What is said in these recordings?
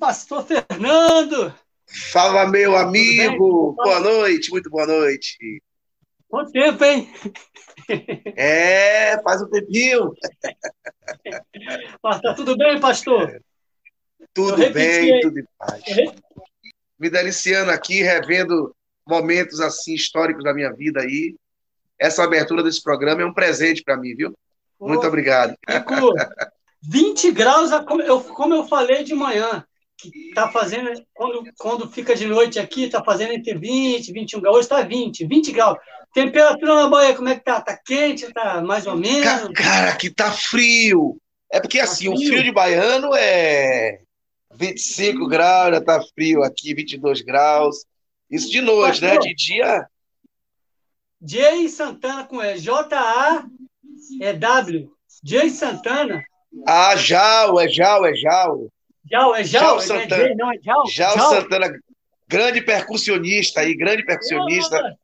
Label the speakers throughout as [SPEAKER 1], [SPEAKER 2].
[SPEAKER 1] Pastor Fernando.
[SPEAKER 2] Fala, meu amigo. Boa noite, muito boa noite.
[SPEAKER 1] Quanto tempo, hein?
[SPEAKER 2] É, faz um tempinho.
[SPEAKER 1] Mas tá tudo bem, pastor?
[SPEAKER 2] Tudo bem, tudo em paz. Me deliciando aqui, revendo momentos assim históricos da minha vida aí. Essa abertura desse programa é um presente para mim, viu? Muito obrigado.
[SPEAKER 1] Fico 20 graus, como eu falei de manhã, que tá fazendo, quando, quando fica de noite aqui, tá fazendo entre 20 21 graus. Hoje está 20, 20 graus. Temperatura na Bahia, como é que tá? Tá quente? Tá mais ou menos?
[SPEAKER 2] Cara, aqui tá frio. É porque tá assim, frio. o frio de baiano é 25 graus, já tá frio aqui, 22 graus. Isso de noite, né? De dia.
[SPEAKER 1] Jay Santana com E. J-A-E-W. Jay Santana.
[SPEAKER 2] Ah, Jal, é Jal, é Jal.
[SPEAKER 1] Jal, é Jal, Jal é Santana. É não, é Jal.
[SPEAKER 2] Jal, Jal Santana, grande percussionista aí, grande percussionista.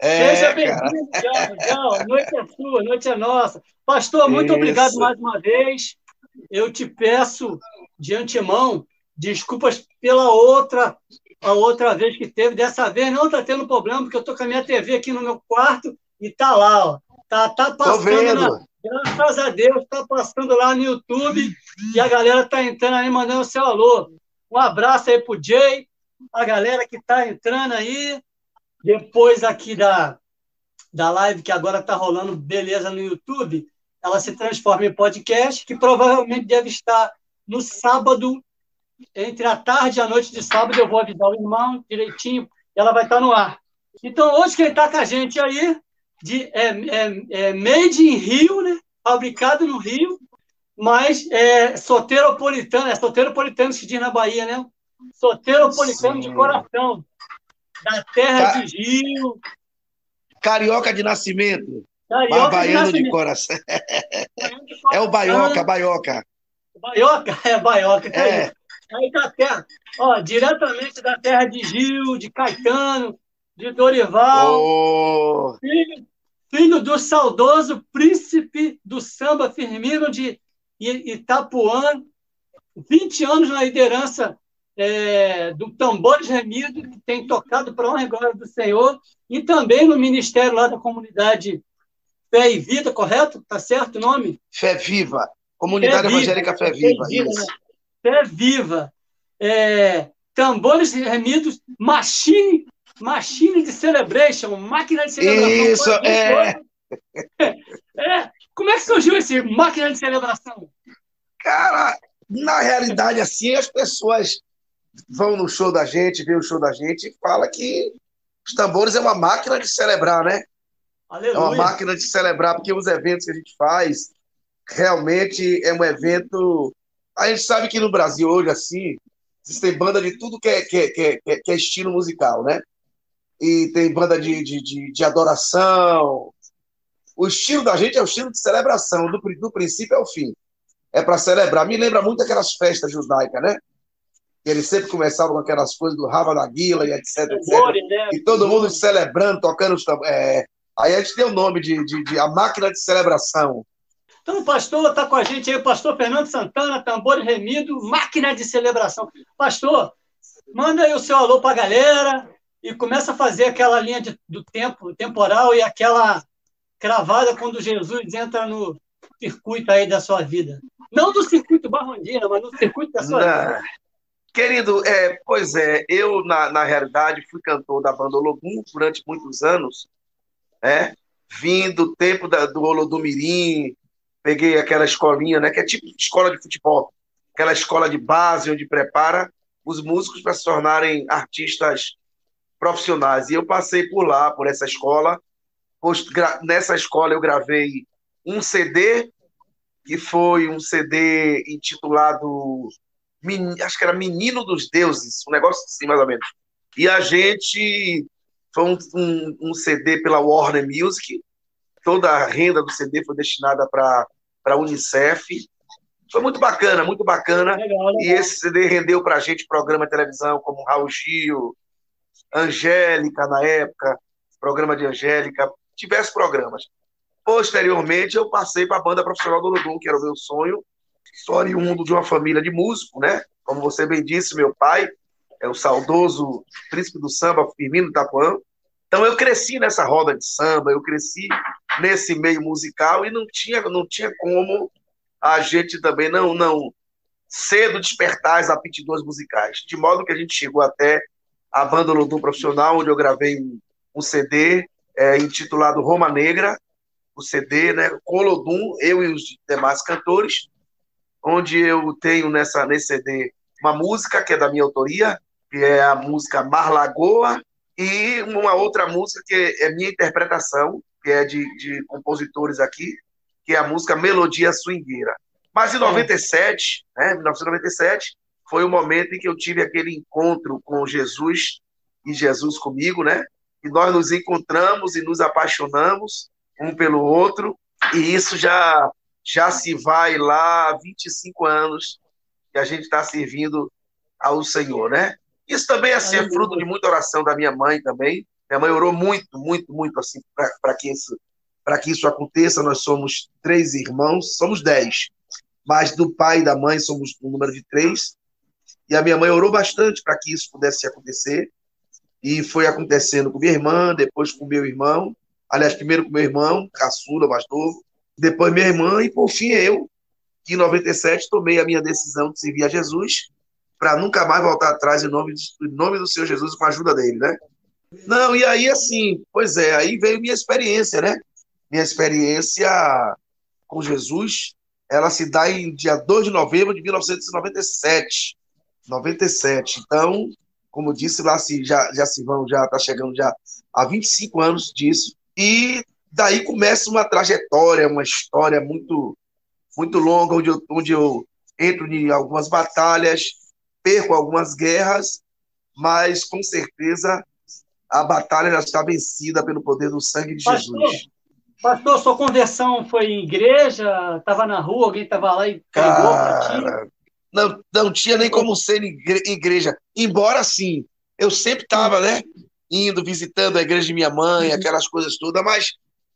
[SPEAKER 2] É,
[SPEAKER 1] Seja bem-vindo, Jal, Jal. Noite é sua, noite é nossa. Pastor, muito Isso. obrigado mais uma vez. Eu te peço de antemão desculpas pela outra a outra vez que teve. Dessa vez não está tendo problema, porque eu estou com a minha TV aqui no meu quarto e tá lá, ó. Tá, tá passando na, Graças a Deus, está passando lá no YouTube e a galera está entrando aí, mandando seu alô. Um abraço aí pro Jay, a galera que está entrando aí. Depois aqui da, da live que agora está rolando beleza no YouTube, ela se transforma em podcast, que provavelmente deve estar no sábado, entre a tarde e a noite de sábado, eu vou avisar o irmão direitinho, ela vai estar no ar. Então, hoje quem está com a gente aí de, é, é, é made in Rio, né? fabricado no Rio, mas é soteropolitano, é soteropolitano que se diz na Bahia, né? Soteropolitano Sim. de coração, da terra de Rio.
[SPEAKER 2] Carioca de nascimento. Carioca baiano de, de coração. É o Baioca, Baioca.
[SPEAKER 1] Baioca, é Baioca. É. Aí da terra, ó, diretamente da terra de Gil, de Caetano, de Dorival. Oh. Filho, filho do saudoso príncipe do samba Firmino de Itapuã, 20 anos na liderança é, do Tambores Remido, que tem tocado para honra e glória do Senhor, e também no ministério lá da comunidade Fé e Vida, correto? Tá certo o nome?
[SPEAKER 2] Fé Viva. Comunidade Fé Evangélica Fé Viva. Fé Viva. Isso. Né?
[SPEAKER 1] Fé Viva. É, tambores Remidos, Machine Machine de Celebration, máquina de celebração.
[SPEAKER 2] Isso, é.
[SPEAKER 1] é. Como é que surgiu esse máquina de celebração?
[SPEAKER 2] Cara, na realidade, assim, as pessoas vão no show da gente, vê o show da gente e fala que os tambores é uma máquina de celebrar, né? Aleluia. É uma máquina de celebrar, porque os eventos que a gente faz realmente é um evento. A gente sabe que no Brasil hoje, assim, existem banda de tudo que é, que é, que é, que é estilo musical, né? E tem banda de, de, de, de, adoração. O estilo da gente é o estilo de celebração, do, do princípio ao fim. É para celebrar. Me lembra muito aquelas festas judaicas, né? Eles sempre começavam com aquelas coisas do Rava da Guila e etc, etc. Né? E todo mundo celebrando, tocando os é, Aí a gente tem o nome de, de, de, a máquina de celebração.
[SPEAKER 1] Então, o pastor está com a gente aí, o pastor Fernando Santana, tambor remido, máquina de celebração. Pastor, manda aí o seu alô para a galera, e começa a fazer aquela linha de, do tempo temporal e aquela cravada quando Jesus entra no circuito aí da sua vida. Não do circuito Barrondina, mas no circuito da sua Na... vida.
[SPEAKER 2] Querido, é, pois é, eu, na, na realidade, fui cantor da banda Olodum durante muitos anos, né? Vim do tempo da, do Olodum Mirim, peguei aquela escolinha, né? Que é tipo escola de futebol, aquela escola de base onde prepara os músicos para se tornarem artistas profissionais. E eu passei por lá, por essa escola. Nessa escola eu gravei um CD, que foi um CD intitulado, acho que era Menino dos Deuses, um negócio assim, mais ou menos. E a gente, foi um, um, um CD pela Warner Music, toda a renda do CD foi destinada para a Unicef. Foi muito bacana, muito bacana. Legal, legal. E esse CD rendeu para a gente programa de televisão como Raul Gil, Angélica na época, programa de Angélica, diversos programas. Posteriormente, eu passei para a banda profissional do Olodum, que era o meu sonho, sou oriundo de uma família de músico, né? Como você bem disse, meu pai é o saudoso príncipe do samba, Firmino Tapuã. Então eu cresci nessa roda de samba, eu cresci nesse meio musical e não tinha, não tinha como a gente também não, não cedo despertar as aptidões musicais. De modo que a gente chegou até a banda Lodum Profissional, onde eu gravei um, CD é, intitulado Roma Negra, o CD, né, com Lodum, eu e os demais cantores, onde eu tenho nessa, nesse CD uma música que é da minha autoria, que é a música Mar Lagoa, e uma outra música que é minha interpretação, que é de, de compositores aqui, que é a música Melodia Swingueira. Mas em 97, é. né, 1997, foi o momento em que eu tive aquele encontro com Jesus e Jesus comigo, né? E nós nos encontramos e nos apaixonamos um pelo outro, e isso já já se vai lá há 25 anos que a gente está servindo ao Senhor, né? Isso também assim, é fruto de muita oração da minha mãe também. Minha mãe orou muito, muito, muito assim para que isso para que isso aconteça. Nós somos três irmãos, somos dez, mas do pai e da mãe somos um número de três. E a minha mãe orou bastante para que isso pudesse acontecer. E foi acontecendo com minha irmã, depois com meu irmão. Aliás, primeiro com meu irmão, caçula, mais novo. Depois minha irmã e, por fim, eu, que em 97 tomei a minha decisão de servir a Jesus para nunca mais voltar atrás em nome, em nome do Senhor Jesus com a ajuda dele, né? Não, e aí assim, pois é, aí veio minha experiência, né? Minha experiência com Jesus, ela se dá em dia 2 de novembro de 1997. 97. Então, como disse lá, se já, já se vão, já está chegando já há 25 anos disso. E daí começa uma trajetória, uma história muito muito longa, onde eu, onde eu entro em algumas batalhas, perco algumas guerras, mas com certeza a batalha já está vencida pelo poder do sangue de pastor, Jesus.
[SPEAKER 1] Pastor, sua conversão foi em igreja? Estava na rua, alguém estava lá e pregou
[SPEAKER 2] para ti? Não, não tinha nem como ser igreja. Embora, sim, eu sempre estava, né? Indo, visitando a igreja de minha mãe, uhum. aquelas coisas todas, mas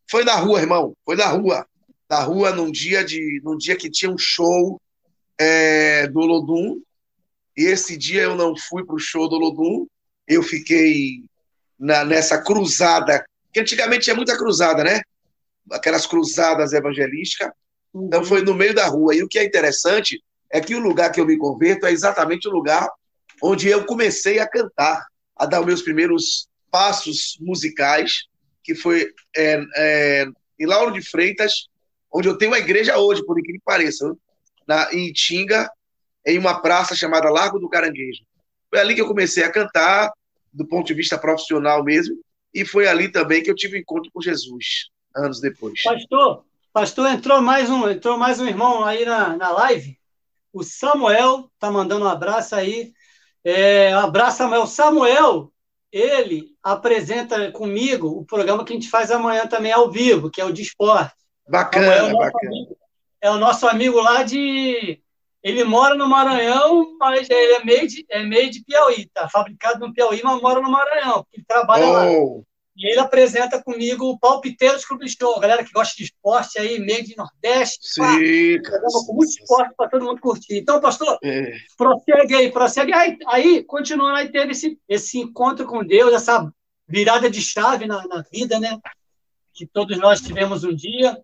[SPEAKER 2] foi na rua, irmão. Foi na rua. Na rua, num dia, de, num dia que tinha um show é, do Lodum. E esse dia eu não fui para o show do Lodum. Eu fiquei na, nessa cruzada, que antigamente tinha muita cruzada, né? Aquelas cruzadas evangelísticas. Então foi no meio da rua. E o que é interessante é que o lugar que eu me converto é exatamente o lugar onde eu comecei a cantar, a dar meus primeiros passos musicais que foi é, é, em Lauro de Freitas, onde eu tenho uma igreja hoje, por incrível que pareça, na, em Tinga, em uma praça chamada Largo do Caranguejo. Foi ali que eu comecei a cantar, do ponto de vista profissional mesmo, e foi ali também que eu tive encontro com Jesus, anos depois.
[SPEAKER 1] Pastor, pastor entrou mais um, entrou mais um irmão aí na, na live. O Samuel tá mandando um abraço aí. É, um abraço, Samuel. Samuel ele apresenta comigo o programa que a gente faz amanhã também ao vivo, que é o de esporte.
[SPEAKER 2] Bacana, é bacana.
[SPEAKER 1] Amigo, é o nosso amigo lá de. Ele mora no Maranhão, mas ele é meio de, é meio de Piauí, tá? Fabricado no Piauí, mas mora no Maranhão, porque ele trabalha oh. lá. E ele apresenta comigo o Palpiteiros Clube Show, galera que gosta de esporte aí, meio de Nordeste.
[SPEAKER 2] Sim.
[SPEAKER 1] Pá, com muito esporte para todo mundo curtir. Então, pastor, é. prossegue aí, prossegue. Aí, aí, continuando, aí teve esse, esse encontro com Deus, essa virada de chave na, na vida, né? Que todos nós tivemos um dia.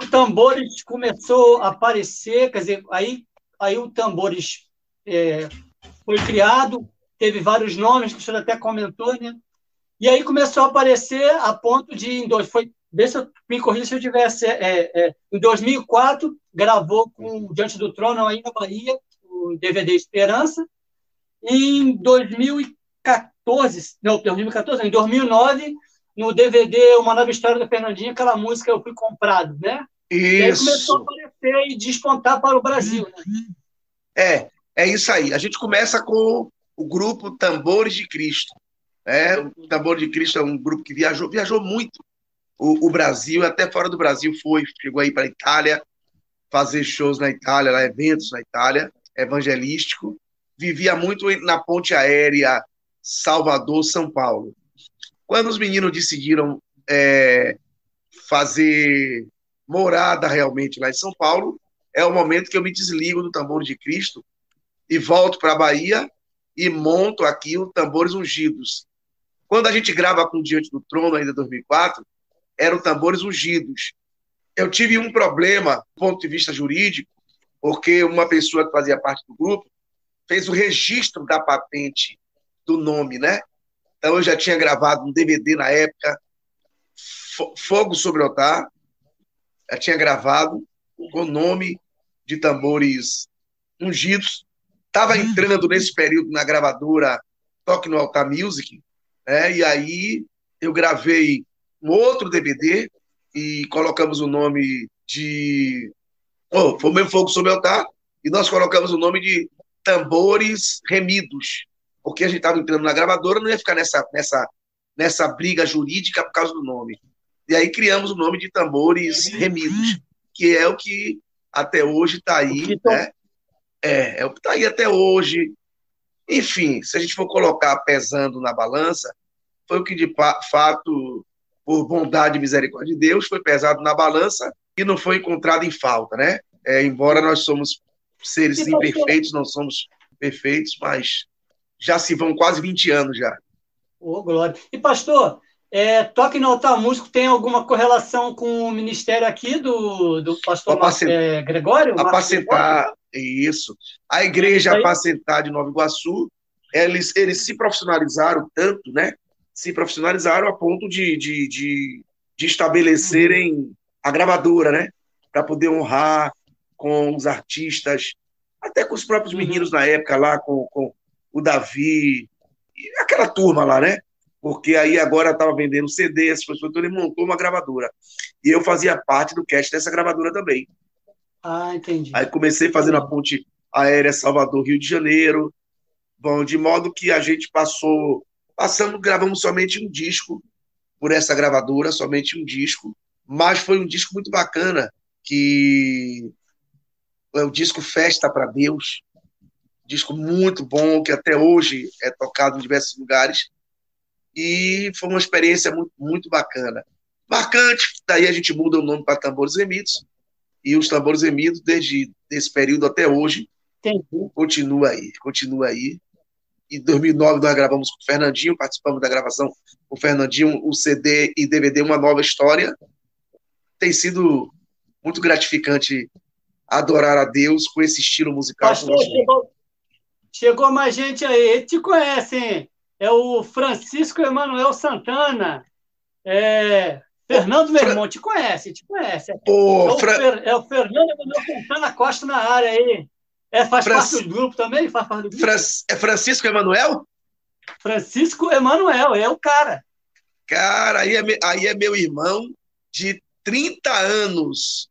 [SPEAKER 1] O Tambores começou a aparecer, quer dizer, aí, aí o Tambores é, foi criado, teve vários nomes, que o senhor até comentou, né? E aí começou a aparecer a ponto de, em dois, foi, vê se eu, me corrija se eu tivesse, é, é, em 2004, gravou com Diante do Trono aí na Bahia, o DVD Esperança, e em 2014, não, 2014, em 2009, no DVD Uma Nova História do Fernandinho, aquela música Eu Fui Comprado, né?
[SPEAKER 2] Isso. E aí
[SPEAKER 1] começou a aparecer e despontar para o Brasil, né?
[SPEAKER 2] É, é isso aí. A gente começa com o grupo Tambores de Cristo. É, o Tambor de Cristo é um grupo que viajou, viajou muito o, o Brasil, até fora do Brasil foi, chegou aí para a Itália, fazer shows na Itália, lá, eventos na Itália, evangelístico. Vivia muito na ponte aérea Salvador-São Paulo. Quando os meninos decidiram é, fazer morada realmente lá em São Paulo, é o momento que eu me desligo do tambor de Cristo e volto para a Bahia e monto aqui o Tambores Ungidos. Quando a gente grava com Diante do Trono, ainda em 2004, eram Tambores Ungidos. Eu tive um problema do ponto de vista jurídico, porque uma pessoa que fazia parte do grupo fez o registro da patente do nome, né? Então eu já tinha gravado um DVD na época, Fogo sobre o Altar, já tinha gravado com o nome de tambores ungidos. Estava hum. entrando nesse período na gravadora Toque no Altar Music, né? e aí eu gravei um outro DVD e colocamos o nome de. Oh, foi o mesmo Fogo sobre o Altar, e nós colocamos o nome de Tambores Remidos, porque a gente estava entrando na gravadora, não ia ficar nessa, nessa, nessa briga jurídica por causa do nome. E aí criamos o nome de Tambores Remidos, que é o que até hoje está aí, né? É, é o que está aí até hoje. Enfim, se a gente for colocar pesando na balança, foi o que de fato, por bondade e misericórdia de Deus, foi pesado na balança e não foi encontrado em falta, né? É, embora nós somos seres imperfeitos, não somos perfeitos, mas já se vão quase 20 anos já.
[SPEAKER 1] Ô, oh, glória. E, pastor, é, Toque no Altar Músico tem alguma correlação com o ministério aqui do, do pastor Apacent... é, Gregório?
[SPEAKER 2] Apacentar, isso. A igreja Apacentar de Nova Iguaçu, eles, eles se profissionalizaram tanto, né? Se profissionalizaram a ponto de, de, de, de estabelecerem uhum. a gravadora, né? Para poder honrar com os artistas, até com os próprios uhum. meninos na época lá, com, com o Davi, aquela turma lá, né? Porque aí agora estava vendendo CD, essas coisas, então ele montou uma gravadora. E eu fazia parte do cast dessa gravadora também.
[SPEAKER 1] Ah, entendi.
[SPEAKER 2] Aí comecei fazendo a ponte aérea Salvador-Rio de Janeiro. Bom, de modo que a gente passou, passando, gravamos somente um disco por essa gravadora, somente um disco, mas foi um disco muito bacana, que é o disco Festa para Deus, disco muito bom, que até hoje é tocado em diversos lugares, e foi uma experiência muito, muito bacana. Marcante, daí a gente muda o nome para Tambores Remidos, e os Tambores Remidos, desde esse período até hoje, Entendi. continua aí, continua aí. Em 2009 nós gravamos com o Fernandinho, participamos da gravação com o Fernandinho, o CD e DVD Uma Nova História. Tem sido muito gratificante adorar a Deus com esse estilo musical.
[SPEAKER 1] Pastor, chegou, chegou, mais gente aí. Te conhecem? É o Francisco Emanuel Santana. É, Fernando, meu irmão, te conhece, te conhece.
[SPEAKER 2] Ô,
[SPEAKER 1] é, o Fer, é, o Fernando Emanuel Santana Costa na área aí. É, faz parte do grupo também? Faz parte do grupo.
[SPEAKER 2] é Francisco Emanuel?
[SPEAKER 1] Francisco Emanuel, é o cara.
[SPEAKER 2] Cara, aí é, aí é meu irmão de 30 anos.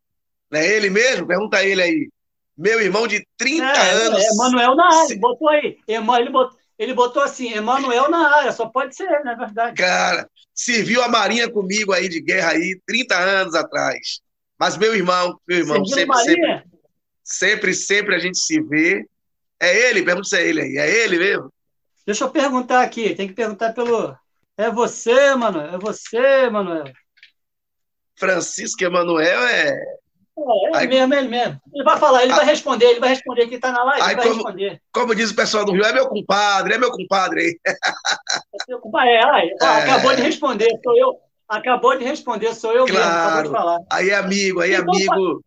[SPEAKER 2] Não é ele mesmo? Pergunta ele aí. Meu irmão de 30 é, anos. É,
[SPEAKER 1] Emanuel na área, se... botou aí. Ele botou, ele botou assim, Emanuel na área, só pode ser, na é verdade.
[SPEAKER 2] Cara, serviu a Marinha comigo aí de guerra aí 30 anos atrás. Mas meu irmão, meu irmão, sempre, sempre, sempre, sempre a gente se vê. É ele? Pergunta se é ele aí. É ele mesmo?
[SPEAKER 1] Deixa eu perguntar aqui, tem que perguntar pelo. É você, Manuel? É você, Manuel?
[SPEAKER 2] Francisco Emanuel é.
[SPEAKER 1] É, é aí, mesmo, é ele mesmo. Ele vai falar, ele vai responder, ele vai responder que está na live, aí, ele vai
[SPEAKER 2] como,
[SPEAKER 1] responder.
[SPEAKER 2] Como diz o pessoal do Rio, é meu compadre, é meu compadre aí.
[SPEAKER 1] É meu compadre, é, aí, é. acabou de responder, sou eu. Acabou de responder, sou eu
[SPEAKER 2] claro. mesmo,
[SPEAKER 1] acabou de falar.
[SPEAKER 2] Aí, amigo, aí, então, amigo.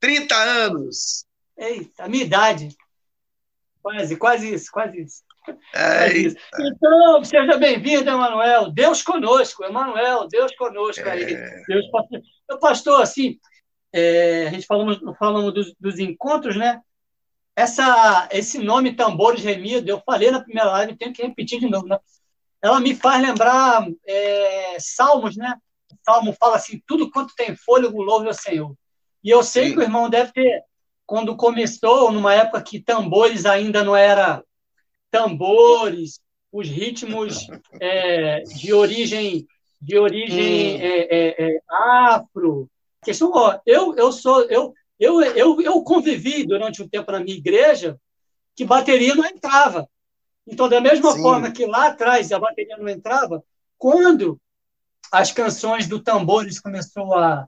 [SPEAKER 2] 30 anos.
[SPEAKER 1] Eita, a minha idade. Quase, quase isso, quase isso. É isso. Então, seja bem-vindo, Emanuel. Deus conosco, Emanuel, Deus conosco aí. É... Deus, pastor, pastor, assim, é, a gente falamos, falamos dos, dos, encontros, né? Essa, esse nome Tambores Remido, eu falei na primeira live, tenho que repetir de novo, né? Ela me faz lembrar é, Salmos, né? O Salmo fala assim: tudo quanto tem fôlego, louve ao Senhor. E eu sei Sim. que o irmão deve ter, quando começou, numa época que tambores ainda não era tambores, os ritmos é, de origem de origem hum. é, é, é afro. Questão, ó, eu eu sou eu eu, eu eu convivi durante um tempo na minha igreja que bateria não entrava. Então, da mesma Sim. forma que lá atrás a bateria não entrava, quando as canções do tambores começou a,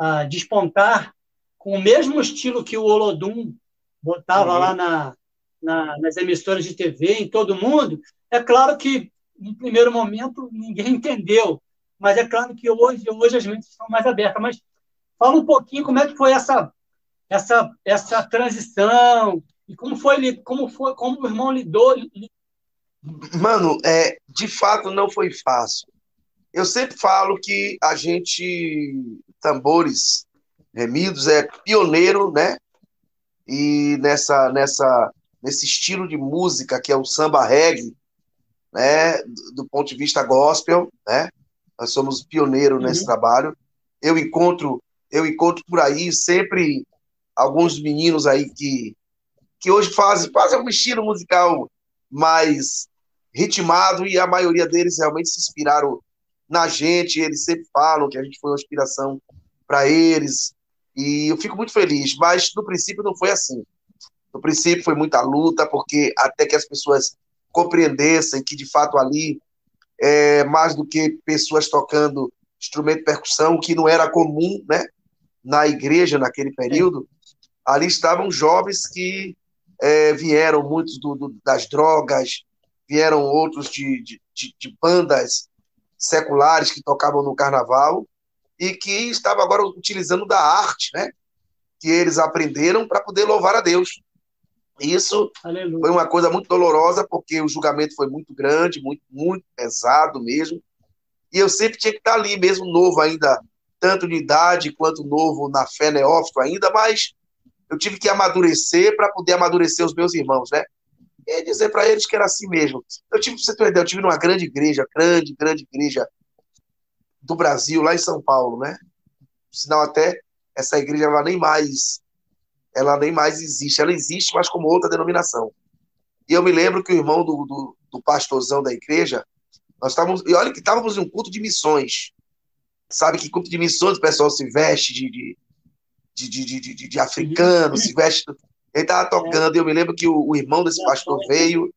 [SPEAKER 1] a despontar, com o mesmo estilo que o Olodum botava uhum. lá na, na, nas emissoras de TV, em todo mundo, é claro que, no primeiro momento, ninguém entendeu. Mas é claro que hoje, hoje as mentes estão mais abertas. Mas fala um pouquinho como é que foi essa, essa, essa transição e como foi, como foi, como o irmão lidou.
[SPEAKER 2] Mano, é, de fato não foi fácil. Eu sempre falo que a gente, tambores remidos, é pioneiro, né? E nessa, nessa, nesse estilo de música que é o samba reggae, né? Do ponto de vista gospel, né? Nós somos pioneiros uhum. nesse trabalho. Eu encontro, eu encontro por aí sempre alguns meninos aí que que hoje fazem, fazem um estilo musical mais ritmado e a maioria deles realmente se inspiraram na gente, eles sempre falam que a gente foi uma inspiração para eles, e eu fico muito feliz, mas no princípio não foi assim. No princípio foi muita luta, porque até que as pessoas compreendessem que de fato ali é mais do que pessoas tocando instrumento de percussão, que não era comum, né, na igreja naquele período, ali estavam jovens que é, vieram muitos do, do, das drogas, vieram outros de, de, de, bandas seculares que tocavam no carnaval e que estavam agora utilizando da arte, né? Que eles aprenderam para poder louvar a Deus. Isso Aleluia. foi uma coisa muito dolorosa, porque o julgamento foi muito grande, muito, muito pesado mesmo. E eu sempre tinha que estar ali, mesmo novo ainda, tanto de idade quanto novo na fé neófito ainda, mas eu tive que amadurecer para poder amadurecer os meus irmãos, né? E dizer para eles que era assim mesmo. Eu tive, você ter uma ideia, eu tive numa grande igreja, grande, grande igreja do Brasil, lá em São Paulo, né? Sinal até essa igreja ela nem mais ela nem mais existe. Ela existe, mas como outra denominação. E eu me lembro que o irmão do, do, do pastorzão da igreja, nós estávamos, e olha que estávamos em um culto de missões. Sabe que culto de missões o pessoal se veste de, de, de, de, de, de, de africano, se veste ele estava tocando, e eu me lembro que o, o irmão desse pastor veio,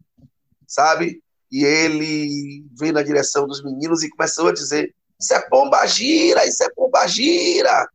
[SPEAKER 2] sabe? E ele veio na direção dos meninos e começou a dizer: Isso é pomba gira, isso é pomba gira.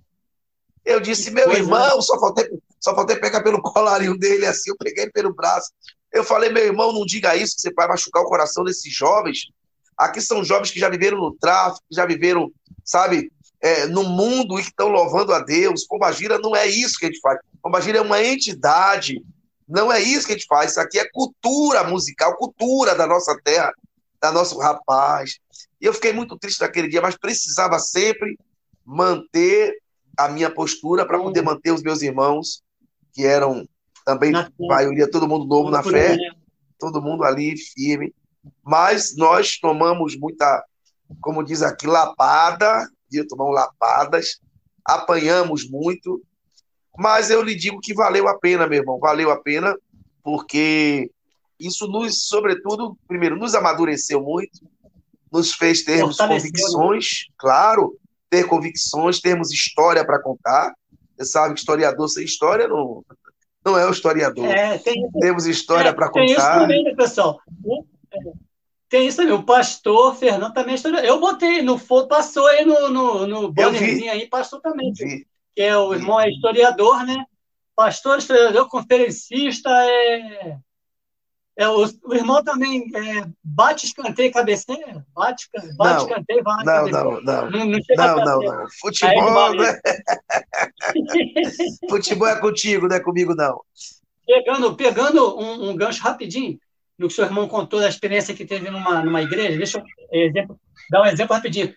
[SPEAKER 2] Eu disse, meu irmão, só faltei, só faltei pegar pelo colarinho dele assim, eu peguei pelo braço. Eu falei, meu irmão, não diga isso, que você vai machucar o coração desses jovens. Aqui são jovens que já viveram no tráfico, já viveram, sabe, é, no mundo e que estão louvando a Deus. Pombagira não é isso que a gente faz. Pombagira é uma entidade. Não é isso que a gente faz. Isso aqui é cultura musical, cultura da nossa terra, da nosso rapaz. E eu fiquei muito triste naquele dia, mas precisava sempre manter a minha postura para poder manter os meus irmãos, que eram também, a maioria, todo mundo novo na fé, todo mundo ali firme. Mas nós tomamos muita, como diz aqui, lapada, dia tomamos lapadas, apanhamos muito, mas eu lhe digo que valeu a pena, meu irmão, valeu a pena, porque isso nos, sobretudo, primeiro, nos amadureceu muito, nos fez termos convicções, né? claro, ter convicções, termos história para contar. Você sabe que historiador sem história não, não é o historiador. É, tem, Temos história é, para contar. Tem isso
[SPEAKER 1] também, né, pessoal? Tem isso aí, o pastor Fernando também é historiador. Eu botei no passou aí no, no, no aí, pastor também. Vi. Que é o irmão é historiador, né? Pastor, historiador, conferencista, é. é o, o irmão também é, bate escanteio, cabeceia? Bate, bate não, escanteio, vai
[SPEAKER 2] não, não, não, não, não, não, não, não. Futebol, né? Futebol é contigo, não é comigo, não.
[SPEAKER 1] Pegando, pegando um, um gancho rapidinho, no que o seu irmão contou da experiência que teve numa, numa igreja. Deixa eu exemplo, dar um exemplo rapidinho.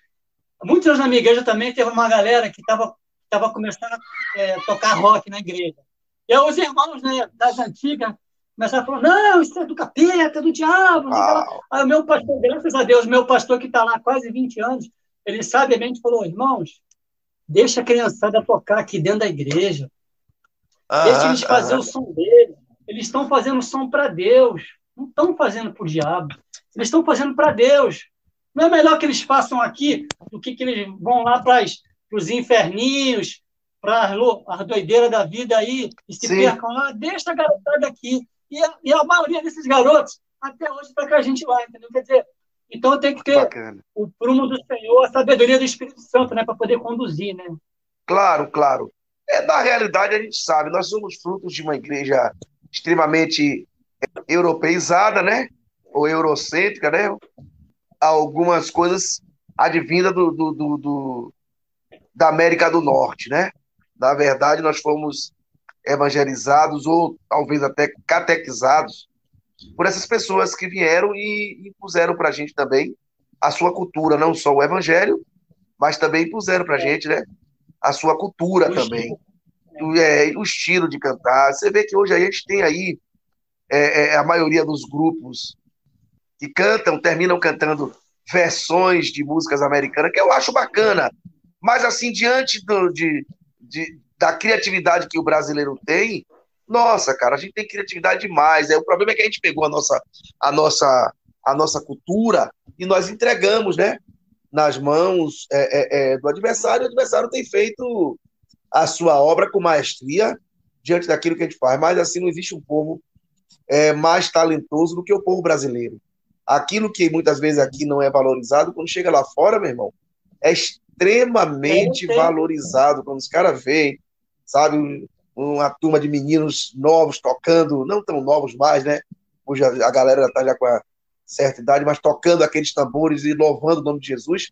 [SPEAKER 1] Muitos anos na minha igreja também teve uma galera que estava tava começando a é, tocar rock na igreja. E aí os irmãos né, das antigas começaram a falar: não, isso é do capeta, é do diabo. Aí o meu pastor, graças a Deus, meu pastor que está lá há quase 20 anos, ele sabiamente falou: irmãos, deixa a criançada tocar aqui dentro da igreja. deixa eles fazer o som deles. Eles estão fazendo som para Deus não estão fazendo para o diabo, eles estão fazendo para Deus. Não é melhor que eles façam aqui do que que eles vão lá para os inferninhos, para as doideiras da vida aí, e se Sim. percam lá. Deixa a garotada aqui. E a, e a maioria desses garotos, até hoje, está com a gente lá, entendeu? Quer dizer, então tem que ter Bacana. o prumo do Senhor, a sabedoria do Espírito Santo, né, para poder conduzir, né?
[SPEAKER 2] Claro, claro. É, na realidade, a gente sabe, nós somos frutos de uma igreja extremamente europeizada, né? Ou eurocêntrica, né? Algumas coisas advindas do, do, do, do, da América do Norte, né? Na verdade, nós fomos evangelizados ou talvez até catequizados por essas pessoas que vieram e impuseram para a gente também a sua cultura, não só o evangelho, mas também impuseram para a gente, né? A sua cultura o também. Estilo. É, o estilo de cantar. Você vê que hoje a gente tem aí é, é, a maioria dos grupos que cantam, terminam cantando versões de músicas americanas, que eu acho bacana. Mas, assim, diante do, de, de, da criatividade que o brasileiro tem, nossa, cara, a gente tem criatividade demais. É, o problema é que a gente pegou a nossa, a nossa, a nossa cultura e nós entregamos, né? Nas mãos é, é, é, do adversário, o adversário tem feito a sua obra com maestria diante daquilo que a gente faz. Mas assim, não existe um povo é, mais talentoso do que o povo brasileiro. Aquilo que muitas vezes aqui não é valorizado, quando chega lá fora, meu irmão, é extremamente valorizado. Quando os caras veem, sabe, uma turma de meninos novos tocando, não tão novos mais, né? Hoje a, galera está já com a certa idade, mas tocando aqueles tambores e louvando o nome de Jesus.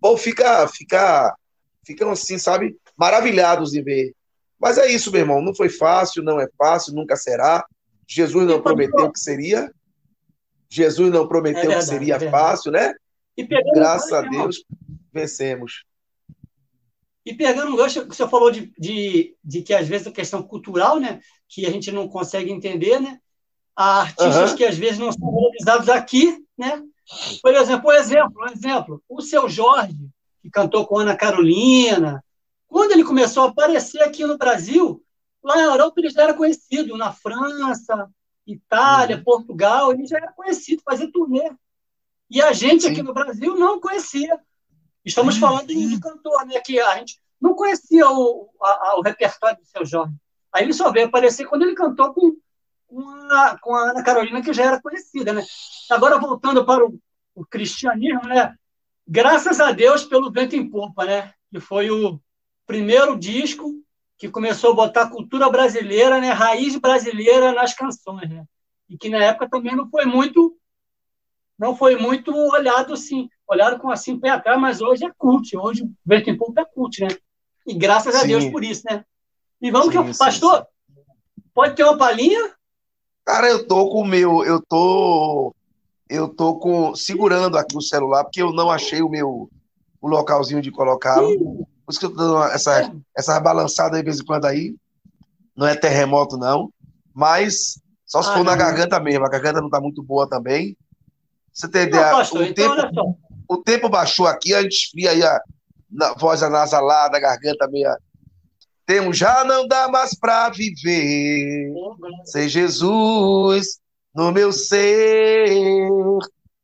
[SPEAKER 2] Ou fica, fica, ficam assim, sabe, maravilhados em ver. Mas é isso, meu irmão. Não foi fácil, não é fácil, nunca será. Jesus não prometeu que seria. Jesus não prometeu é verdade, que seria é fácil, né? Graças a Deus, vencemos.
[SPEAKER 1] E pegando um gancho você falou de, de, de, que às vezes a questão cultural, né, que a gente não consegue entender, né, há artistas uhum. que às vezes não são valorizados aqui, né? Por exemplo, um exemplo, um exemplo, o seu Jorge, que cantou com Ana Carolina, quando ele começou a aparecer aqui no Brasil, lá na Europa ele já era conhecido, na França, Itália, uhum. Portugal, ele já era conhecido, fazia turnê. E a gente aqui no Brasil não conhecia. Estamos falando de cantor, né? Que a gente não conhecia o, a, o repertório do seu Jorge. Aí ele só veio aparecer quando ele cantou com, com, a, com a Ana Carolina, que já era conhecida, né? Agora, voltando para o, o cristianismo, né? Graças a Deus pelo Vento em Popa, né? Que foi o primeiro disco que começou a botar cultura brasileira, né? Raiz brasileira nas canções, né? E que na época também não foi muito não foi muito olhado assim olharam com assim pé atrás, mas hoje é cult, hoje o vento em pouco é cult, né? E graças sim. a Deus por isso, né? E vamos sim, que eu, pastor, sim, pode ter uma palhinha?
[SPEAKER 2] Cara, eu tô com o meu, eu tô eu tô com segurando aqui o celular porque eu não achei o meu o localzinho de colocá-lo. Por isso que eu tô dando essa é. essa balançada de vez em quando aí. Não é terremoto não, mas só se ah, for não. na garganta mesmo, a garganta não tá muito boa também. Você entendeu? Não, pastor, o então, tempo, o tempo baixou aqui, a gente via aí a, a voz anasalada, a garganta meia. Temos já não dá mais para viver sem Jesus no meu ser.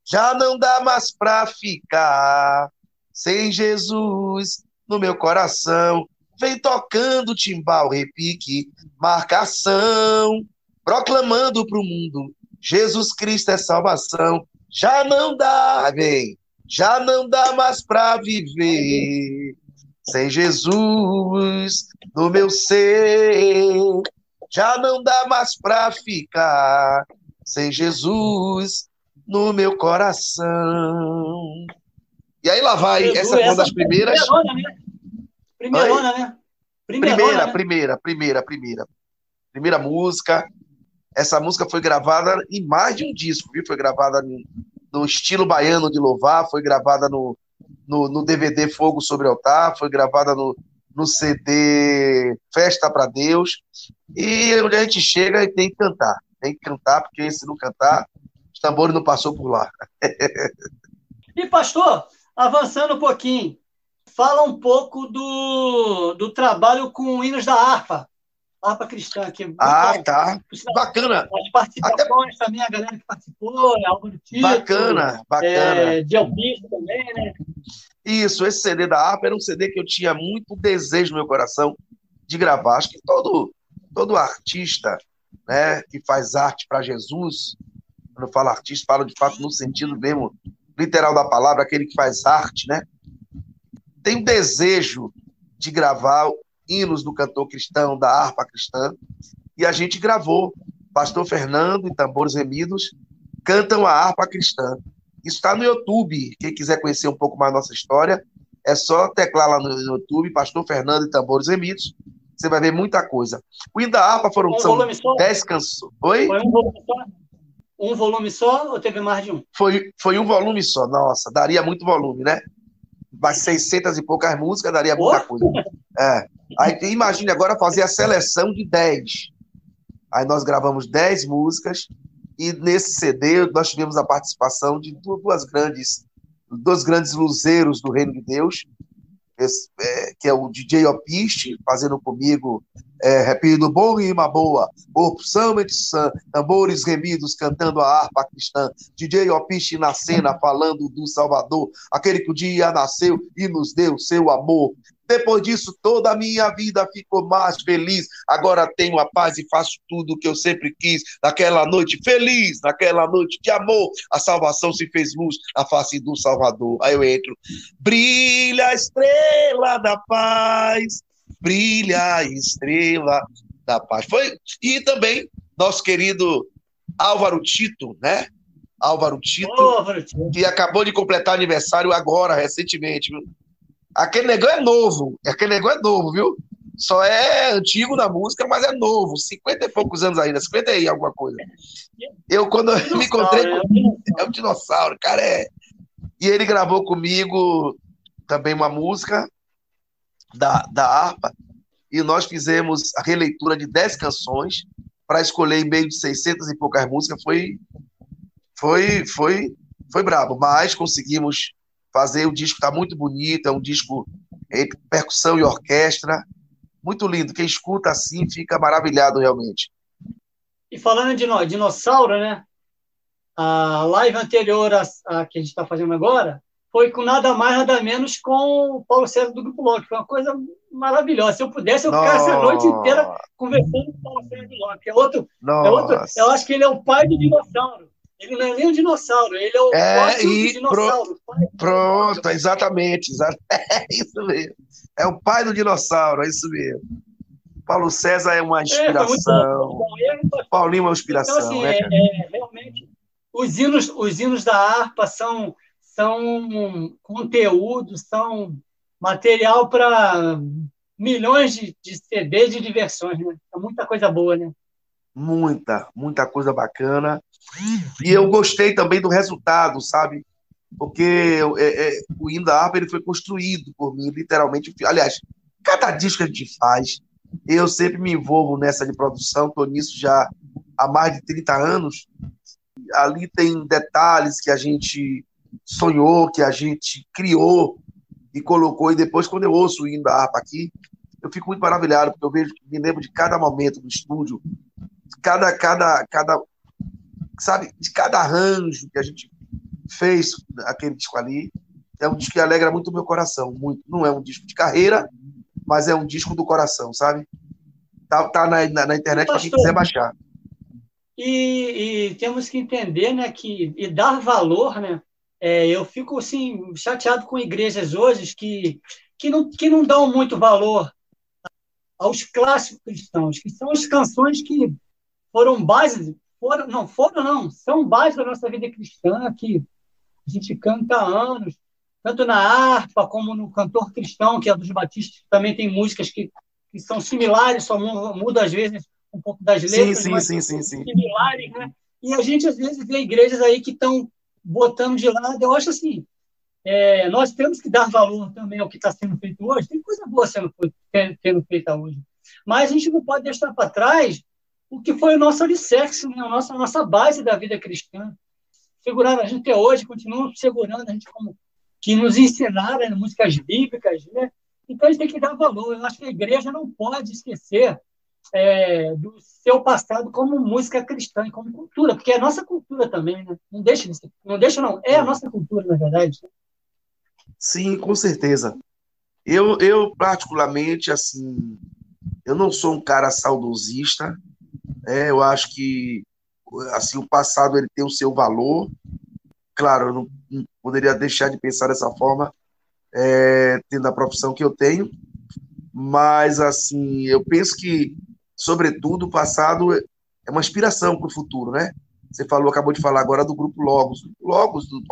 [SPEAKER 2] Já não dá mais para ficar sem Jesus no meu coração. Vem tocando timbal, repique, marcação, proclamando para o mundo: Jesus Cristo é salvação. Já não dá, vem, já não dá mais para viver sem Jesus no meu ser. Já não dá mais para ficar sem Jesus no meu coração. E aí lá vai, Jesus, essa foi uma das primeiras.
[SPEAKER 1] Primeira, né? né?
[SPEAKER 2] Primeira, primeira, né? primeira, primeira, primeira. Primeira música. Essa música foi gravada em mais de um disco, viu? Foi gravada no estilo baiano de louvar, foi gravada no, no, no DVD Fogo sobre Altar, foi gravada no, no CD Festa para Deus. E onde a gente chega e tem que cantar. Tem que cantar, porque se não cantar, os tambores não passou por lá.
[SPEAKER 1] e, pastor, avançando um pouquinho, fala um pouco do, do trabalho com hinos da harpa harpa cristã aqui.
[SPEAKER 2] Ah, tá. Bacana.
[SPEAKER 1] As participações Até... também, a galera que participou, é algo do tipo.
[SPEAKER 2] Bacana, bacana. É,
[SPEAKER 1] de Alpista também, né?
[SPEAKER 2] Isso, esse CD da harpa era um CD que eu tinha muito desejo no meu coração de gravar. Acho que todo, todo artista né, que faz arte para Jesus, quando eu falo artista, falo de fato no sentido mesmo literal da palavra, aquele que faz arte, né? Tem um desejo de gravar hinos do cantor cristão, da harpa cristã, e a gente gravou. Pastor Fernando e Tambores Remidos cantam a harpa cristã. Isso está no YouTube. Quem quiser conhecer um pouco mais nossa história, é só teclar lá no YouTube, Pastor Fernando e Tambores Remidos. Você vai ver muita coisa. O hino da harpa foram
[SPEAKER 1] um
[SPEAKER 2] são dez canções. Oi?
[SPEAKER 1] Foi um volume só? Um volume só ou teve mais de um?
[SPEAKER 2] Foi, foi um volume só. Nossa, daria muito volume, né? Mas 600 e poucas músicas daria muita coisa. É. Aí imagine agora fazer a seleção de 10. Aí nós gravamos 10 músicas e nesse CD nós tivemos a participação de duas grandes, dois grandes luzeiros do Reino de Deus, esse, é, que é o DJ Opiste, fazendo comigo é, repetindo bom rima boa, opção edição, tambores remidos cantando a harpa cristã, DJ Opiste na cena falando do Salvador, aquele que o dia nasceu e nos deu seu amor. Depois disso, toda a minha vida ficou mais feliz. Agora tenho a paz e faço tudo o que eu sempre quis. Naquela noite feliz, naquela noite de amor, a salvação se fez luz na face do Salvador. Aí eu entro. Brilha a estrela da paz brilha a estrela da paz. Foi e também nosso querido Álvaro Tito, né? Álvaro Tito, oh, que acabou de completar aniversário agora, recentemente. Aquele negócio é novo, aquele negócio é novo, viu? Só é antigo na música, mas é novo, 50 e poucos anos ainda, 50 e alguma coisa. Eu, quando eu me encontrei com. É um dinossauro, cara, é. E ele gravou comigo também uma música da, da harpa, e nós fizemos a releitura de 10 canções para escolher em meio de 600 e poucas músicas. Foi, foi, foi, foi brabo, mas conseguimos fazer. O disco está muito bonito, é um disco entre percussão e orquestra. Muito lindo. Quem escuta assim fica maravilhado realmente.
[SPEAKER 1] E falando de dinossauro, né? A live anterior à, à que a gente está fazendo agora, foi com nada mais, nada menos com o Paulo César do Grupo Loki. Foi uma coisa maravilhosa. Se eu pudesse, eu ficasse a noite inteira conversando com o Paulo César do Loki. É outro, é outro, eu acho que ele é o pai do dinossauro. Ele não é nem um dinossauro, ele é o
[SPEAKER 2] é, e dinossauro. Pro, pronto, exatamente, exatamente. É isso mesmo. É o pai do dinossauro, é isso mesmo. Paulo César é uma inspiração. É, Paulinho é uma inspiração. Então, assim,
[SPEAKER 1] né, é, é, realmente, os hinos, os hinos da harpa são são conteúdo, são material para milhões de, de CDs de diversões, né? É muita coisa boa, né?
[SPEAKER 2] Muita, muita coisa bacana. E eu gostei também do resultado, sabe? Porque é, é, o hino da harpa ele foi construído por mim, literalmente. Aliás, cada disco que a gente faz, eu sempre me envolvo nessa de produção, estou nisso já há mais de 30 anos. Ali tem detalhes que a gente sonhou, que a gente criou e colocou. E depois, quando eu ouço o hino da harpa aqui, eu fico muito maravilhado, porque eu vejo, me lembro de cada momento do estúdio, cada, cada, cada, sabe, de cada arranjo que a gente fez aquele disco ali. É um disco que alegra muito o meu coração, muito. Não é um disco de carreira, mas é um disco do coração, sabe? Tá, tá na, na, na internet para quem quiser baixar.
[SPEAKER 1] E, e, temos que entender, né, que e dar valor, né, é, eu fico assim, chateado com igrejas hoje que, que, não, que não dão muito valor aos clássicos cristãos, que são as canções que foram base, foram, não foram, não, são base da nossa vida cristã, que a gente canta há anos, tanto na harpa como no cantor cristão, que é dos batistas, também tem músicas que, que são similares, só muda às vezes um pouco das letras,
[SPEAKER 2] sim, sim, sim, sim, sim.
[SPEAKER 1] similares, né? E a gente às vezes vê igrejas aí que estão botando de lado. Eu acho assim, é, nós temos que dar valor também ao que está sendo feito hoje. Tem coisa boa sendo, sendo feita hoje. Mas a gente não pode deixar para trás o que foi o nosso alicerce, né? a, nossa, a nossa base da vida cristã. Seguraram a gente até hoje, continuam segurando a gente como que nos ensinaram né? músicas bíblicas. Né? Então a gente tem que dar valor. Eu acho que a igreja não pode esquecer é, do seu passado como música cristã e como cultura, porque é a nossa cultura também, né? Não deixa, não deixa não, é a nossa cultura, na verdade.
[SPEAKER 2] Sim, com certeza. Eu, eu particularmente, assim, eu não sou um cara saudosista, é, eu acho que assim o passado ele tem o seu valor. Claro, eu não, não poderia deixar de pensar dessa forma, é, tendo a profissão que eu tenho, Mas, assim, eu penso que, sobretudo, o passado é uma inspiração para o futuro, né? Você falou, acabou de falar agora do grupo Logos. Logos do,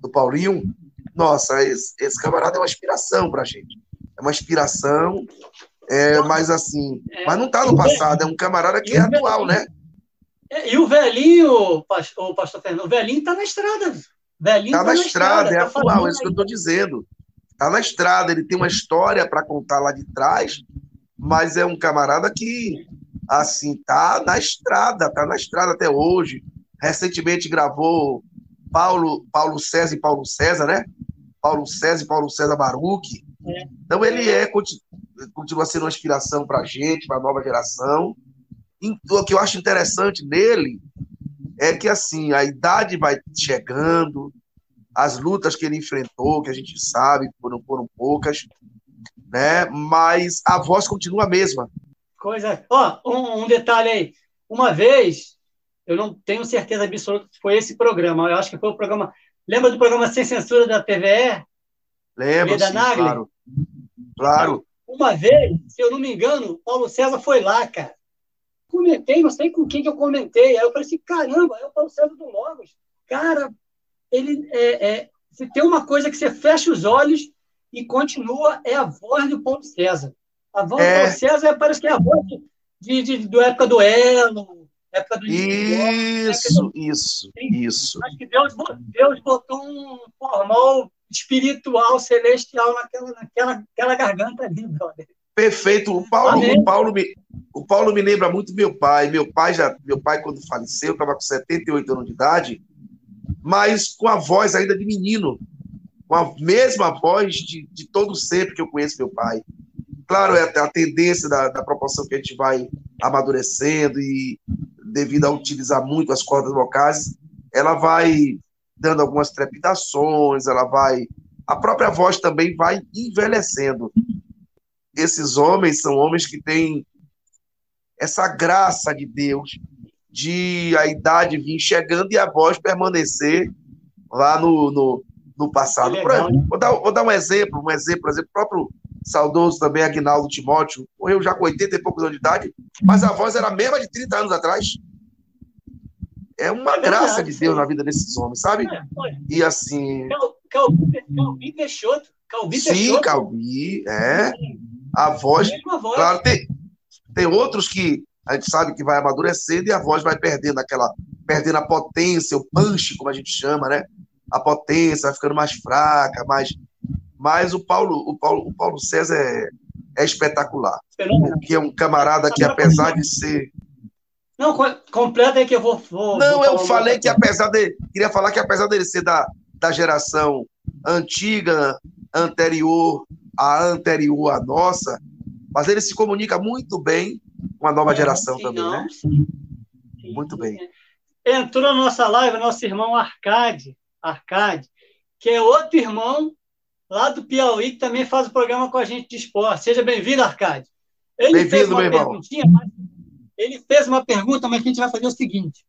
[SPEAKER 2] do Paulinho, nossa, esse, esse camarada é uma inspiração para a gente. É uma inspiração, é, mas assim, é, mas não está no passado, é um camarada que é atual, né?
[SPEAKER 1] É, e o velhinho, o pastor, Fernando, o velhinho está na estrada. Velhinho
[SPEAKER 2] tá, tá na, na estrada, estrada, é tá atual, é isso que eu estou dizendo. Está na estrada, ele tem uma história para contar lá de trás, mas é um camarada que, assim, tá na estrada, tá na estrada até hoje. Recentemente gravou Paulo, Paulo César e Paulo César, né? Paulo César e Paulo César Baruch. É. Então ele é continua sendo uma inspiração para a gente, para a nova geração. E o que eu acho interessante nele é que assim a idade vai chegando, as lutas que ele enfrentou, que a gente sabe, foram, foram poucas, né? Mas a voz continua a mesma.
[SPEAKER 1] Coisa. Ó, oh, um, um detalhe aí. Uma vez, eu não tenho certeza absoluta se foi esse programa. Eu acho que foi o programa. Lembra do programa Sem Censura da TVE?
[SPEAKER 2] Lembro, sim, claro. Claro.
[SPEAKER 1] Uma vez, se eu não me engano, Paulo César foi lá, cara. Comentei, não sei com quem que eu comentei. Aí eu falei assim, caramba, é o Paulo César do Logos. Cara, ele é, é, se tem uma coisa que você fecha os olhos e continua, é a voz do Paulo César. A voz é... do Paulo César parece que é a voz de, de, de do época do Elo, época do
[SPEAKER 2] Isso, do... isso, isso.
[SPEAKER 1] Acho que Deus, Deus botou um formol espiritual, celestial naquela, naquela, naquela garganta ali, brother.
[SPEAKER 2] Perfeito. O Paulo, o Paulo, me, o Paulo me lembra muito meu pai. Meu pai já, meu pai quando faleceu, estava com 78 anos de idade, mas com a voz ainda de menino, com a mesma voz de, de todo sempre que eu conheço meu pai. Claro, é a tendência da, da proporção que a gente vai amadurecendo e devido a utilizar muito as cordas vocais, ela vai dando algumas trepidações, ela vai. A própria voz também vai envelhecendo. Esses homens são homens que têm essa graça de Deus de a idade vir chegando e a voz permanecer lá no, no, no passado. Legal, né? vou, dar, vou dar um exemplo, um exemplo, por exemplo, próprio saudoso também, Agnaldo Timóteo, morreu já com 80 e poucos anos de idade, mas a voz era a mesma de 30 anos atrás é uma é graça de Deus na vida desses homens, sabe? É, e assim.
[SPEAKER 1] Calbi, Calbi Peixoto. Calbi
[SPEAKER 2] Sim, Peixoto. Calbi, é. A voz. voz. Claro, tem, tem outros que a gente sabe que vai amadurecendo e a voz vai perdendo aquela. perdendo a potência, o punch, como a gente chama, né? A potência vai ficando mais fraca, mais. Mas o Paulo, o Paulo, o Paulo César é, é espetacular. Que é um camarada que, apesar de ser
[SPEAKER 1] não, completa aí que eu vou. vou
[SPEAKER 2] não, vou eu falei que apesar de. Queria falar que apesar dele ser da, da geração antiga, anterior, a anterior à nossa, mas ele se comunica muito bem com a nova é, geração sim, também, não, né? Sim. Sim, muito bem.
[SPEAKER 1] Entrou na nossa live nosso irmão Arcade, Arcade, que é outro irmão lá do Piauí, que também faz o programa com a gente de esporte. Seja bem-vindo, Arcade.
[SPEAKER 2] Bem-vindo, meu irmão. Mas
[SPEAKER 1] ele fez uma pergunta, mas a gente vai fazer o seguinte: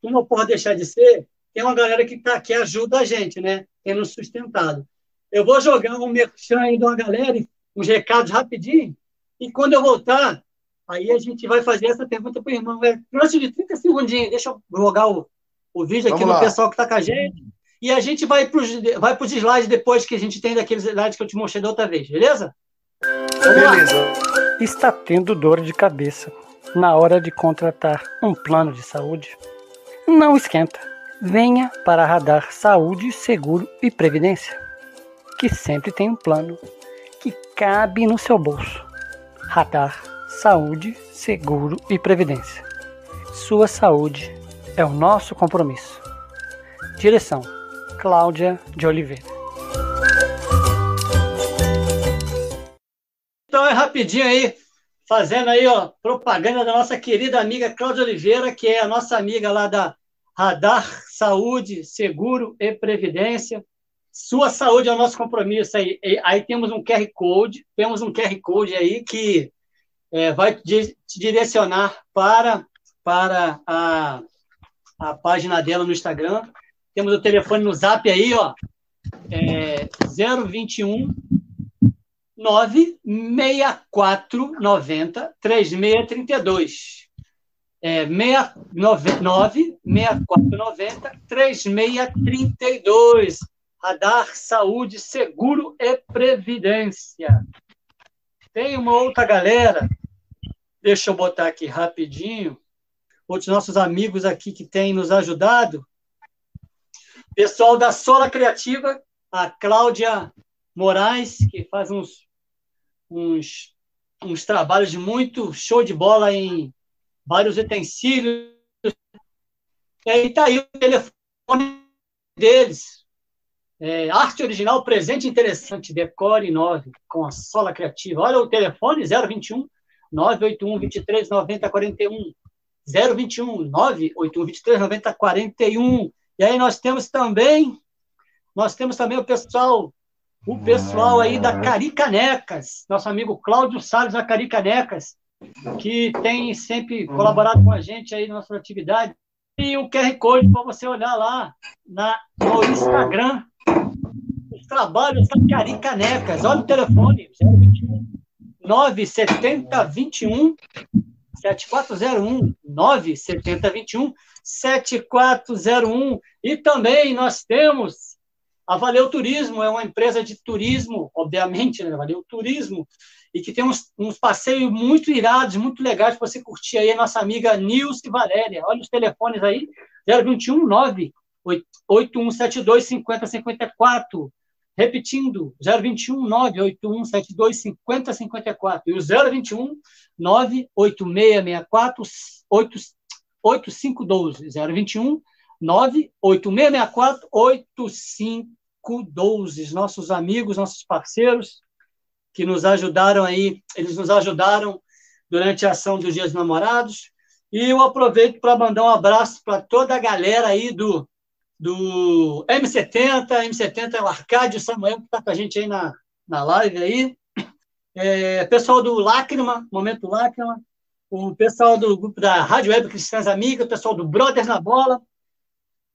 [SPEAKER 1] que não pode deixar de ser, tem uma galera que, tá, que ajuda a gente, né? Tem nos sustentado. Eu vou jogar um merchan aí de uma galera, uns recados rapidinho, e quando eu voltar, aí a gente vai fazer essa pergunta para o irmão. É, antes de 30 segundinhos, deixa eu jogar o, o vídeo aqui Vamos no lá. pessoal que está com a gente. E a gente vai para os vai slides depois que a gente tem daqueles slides que eu te mostrei da outra vez, beleza?
[SPEAKER 2] Beleza.
[SPEAKER 3] Está tendo dor de cabeça na hora de contratar um plano de saúde? Não esquenta. Venha para Radar Saúde, Seguro e Previdência, que sempre tem um plano que cabe no seu bolso. Radar Saúde, Seguro e Previdência. Sua saúde é o nosso compromisso. Direção: Cláudia de Oliveira.
[SPEAKER 1] Então é rapidinho aí fazendo aí, ó, propaganda da nossa querida amiga Cláudia Oliveira, que é a nossa amiga lá da Radar Saúde, Seguro e Previdência. Sua saúde é o nosso compromisso aí. Aí temos um QR Code, temos um QR Code aí que é, vai te direcionar para, para a, a página dela no Instagram. Temos o telefone no Zap aí, ó, é 021 96490 3632. É 9 6490 3632. Radar Saúde, Seguro e Previdência. Tem uma outra galera, deixa eu botar aqui rapidinho, outros nossos amigos aqui que têm nos ajudado. Pessoal da Sola Criativa, a Cláudia Moraes, que faz uns, uns, uns trabalhos de muito show de bola em vários utensílios. E aí está aí o telefone deles. É, arte original, presente interessante, decore 9, com a sola criativa. Olha o telefone, 021 981 23 90 41. 021 981 23 90 41. E aí nós temos também, nós temos também o pessoal, o pessoal aí da Caricanecas, nosso amigo Cláudio Salles da Caricanecas, que tem sempre colaborado com a gente aí na nossa atividade. E o QR Code para você olhar lá na, no Instagram os trabalhos da Caricanecas. Olha o telefone, 021 970 21 7401 97021 7401 e também nós temos a Valeu Turismo, é uma empresa de turismo, obviamente, né? Valeu Turismo, e que tem uns, uns passeios muito irados, muito legais para você curtir aí, a nossa amiga Nilce Valéria. Olha os telefones aí, 021 9 8172 5054. Repetindo, 021 98172 5054 e o 021 98664 8512. 021 98664 8512. Nossos amigos, nossos parceiros que nos ajudaram aí, eles nos ajudaram durante a ação dos Dias Namorados. E eu aproveito para mandar um abraço para toda a galera aí do do M70, M70 é o Arcádio Samuel, que está com a gente aí na, na live aí. É, pessoal do Lágrima, Momento Lágrima, o pessoal do grupo da Rádio Web Cristãs Amigas, o pessoal do Brothers na Bola,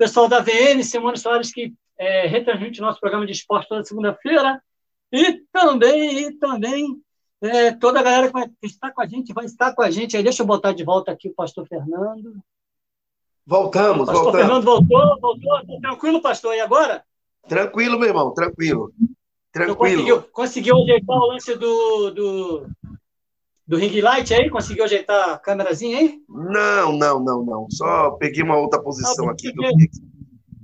[SPEAKER 1] pessoal da VN, Simone Soares, que é, retransmite nosso programa de esporte toda segunda-feira, e também, e também é, toda a galera que vai estar com a gente, vai estar com a gente aí. Deixa eu botar de volta aqui o pastor Fernando.
[SPEAKER 2] Voltamos,
[SPEAKER 1] pastor
[SPEAKER 2] voltamos.
[SPEAKER 1] Fernando voltou, voltou. Tá tranquilo, pastor, e agora?
[SPEAKER 2] Tranquilo, meu irmão, tranquilo. Tranquilo.
[SPEAKER 1] Conseguiu, conseguiu ajeitar o lance do, do, do ring light aí? Conseguiu ajeitar a câmerazinha aí?
[SPEAKER 2] Não, não, não, não. Só peguei uma outra posição ah, aqui.
[SPEAKER 1] Que...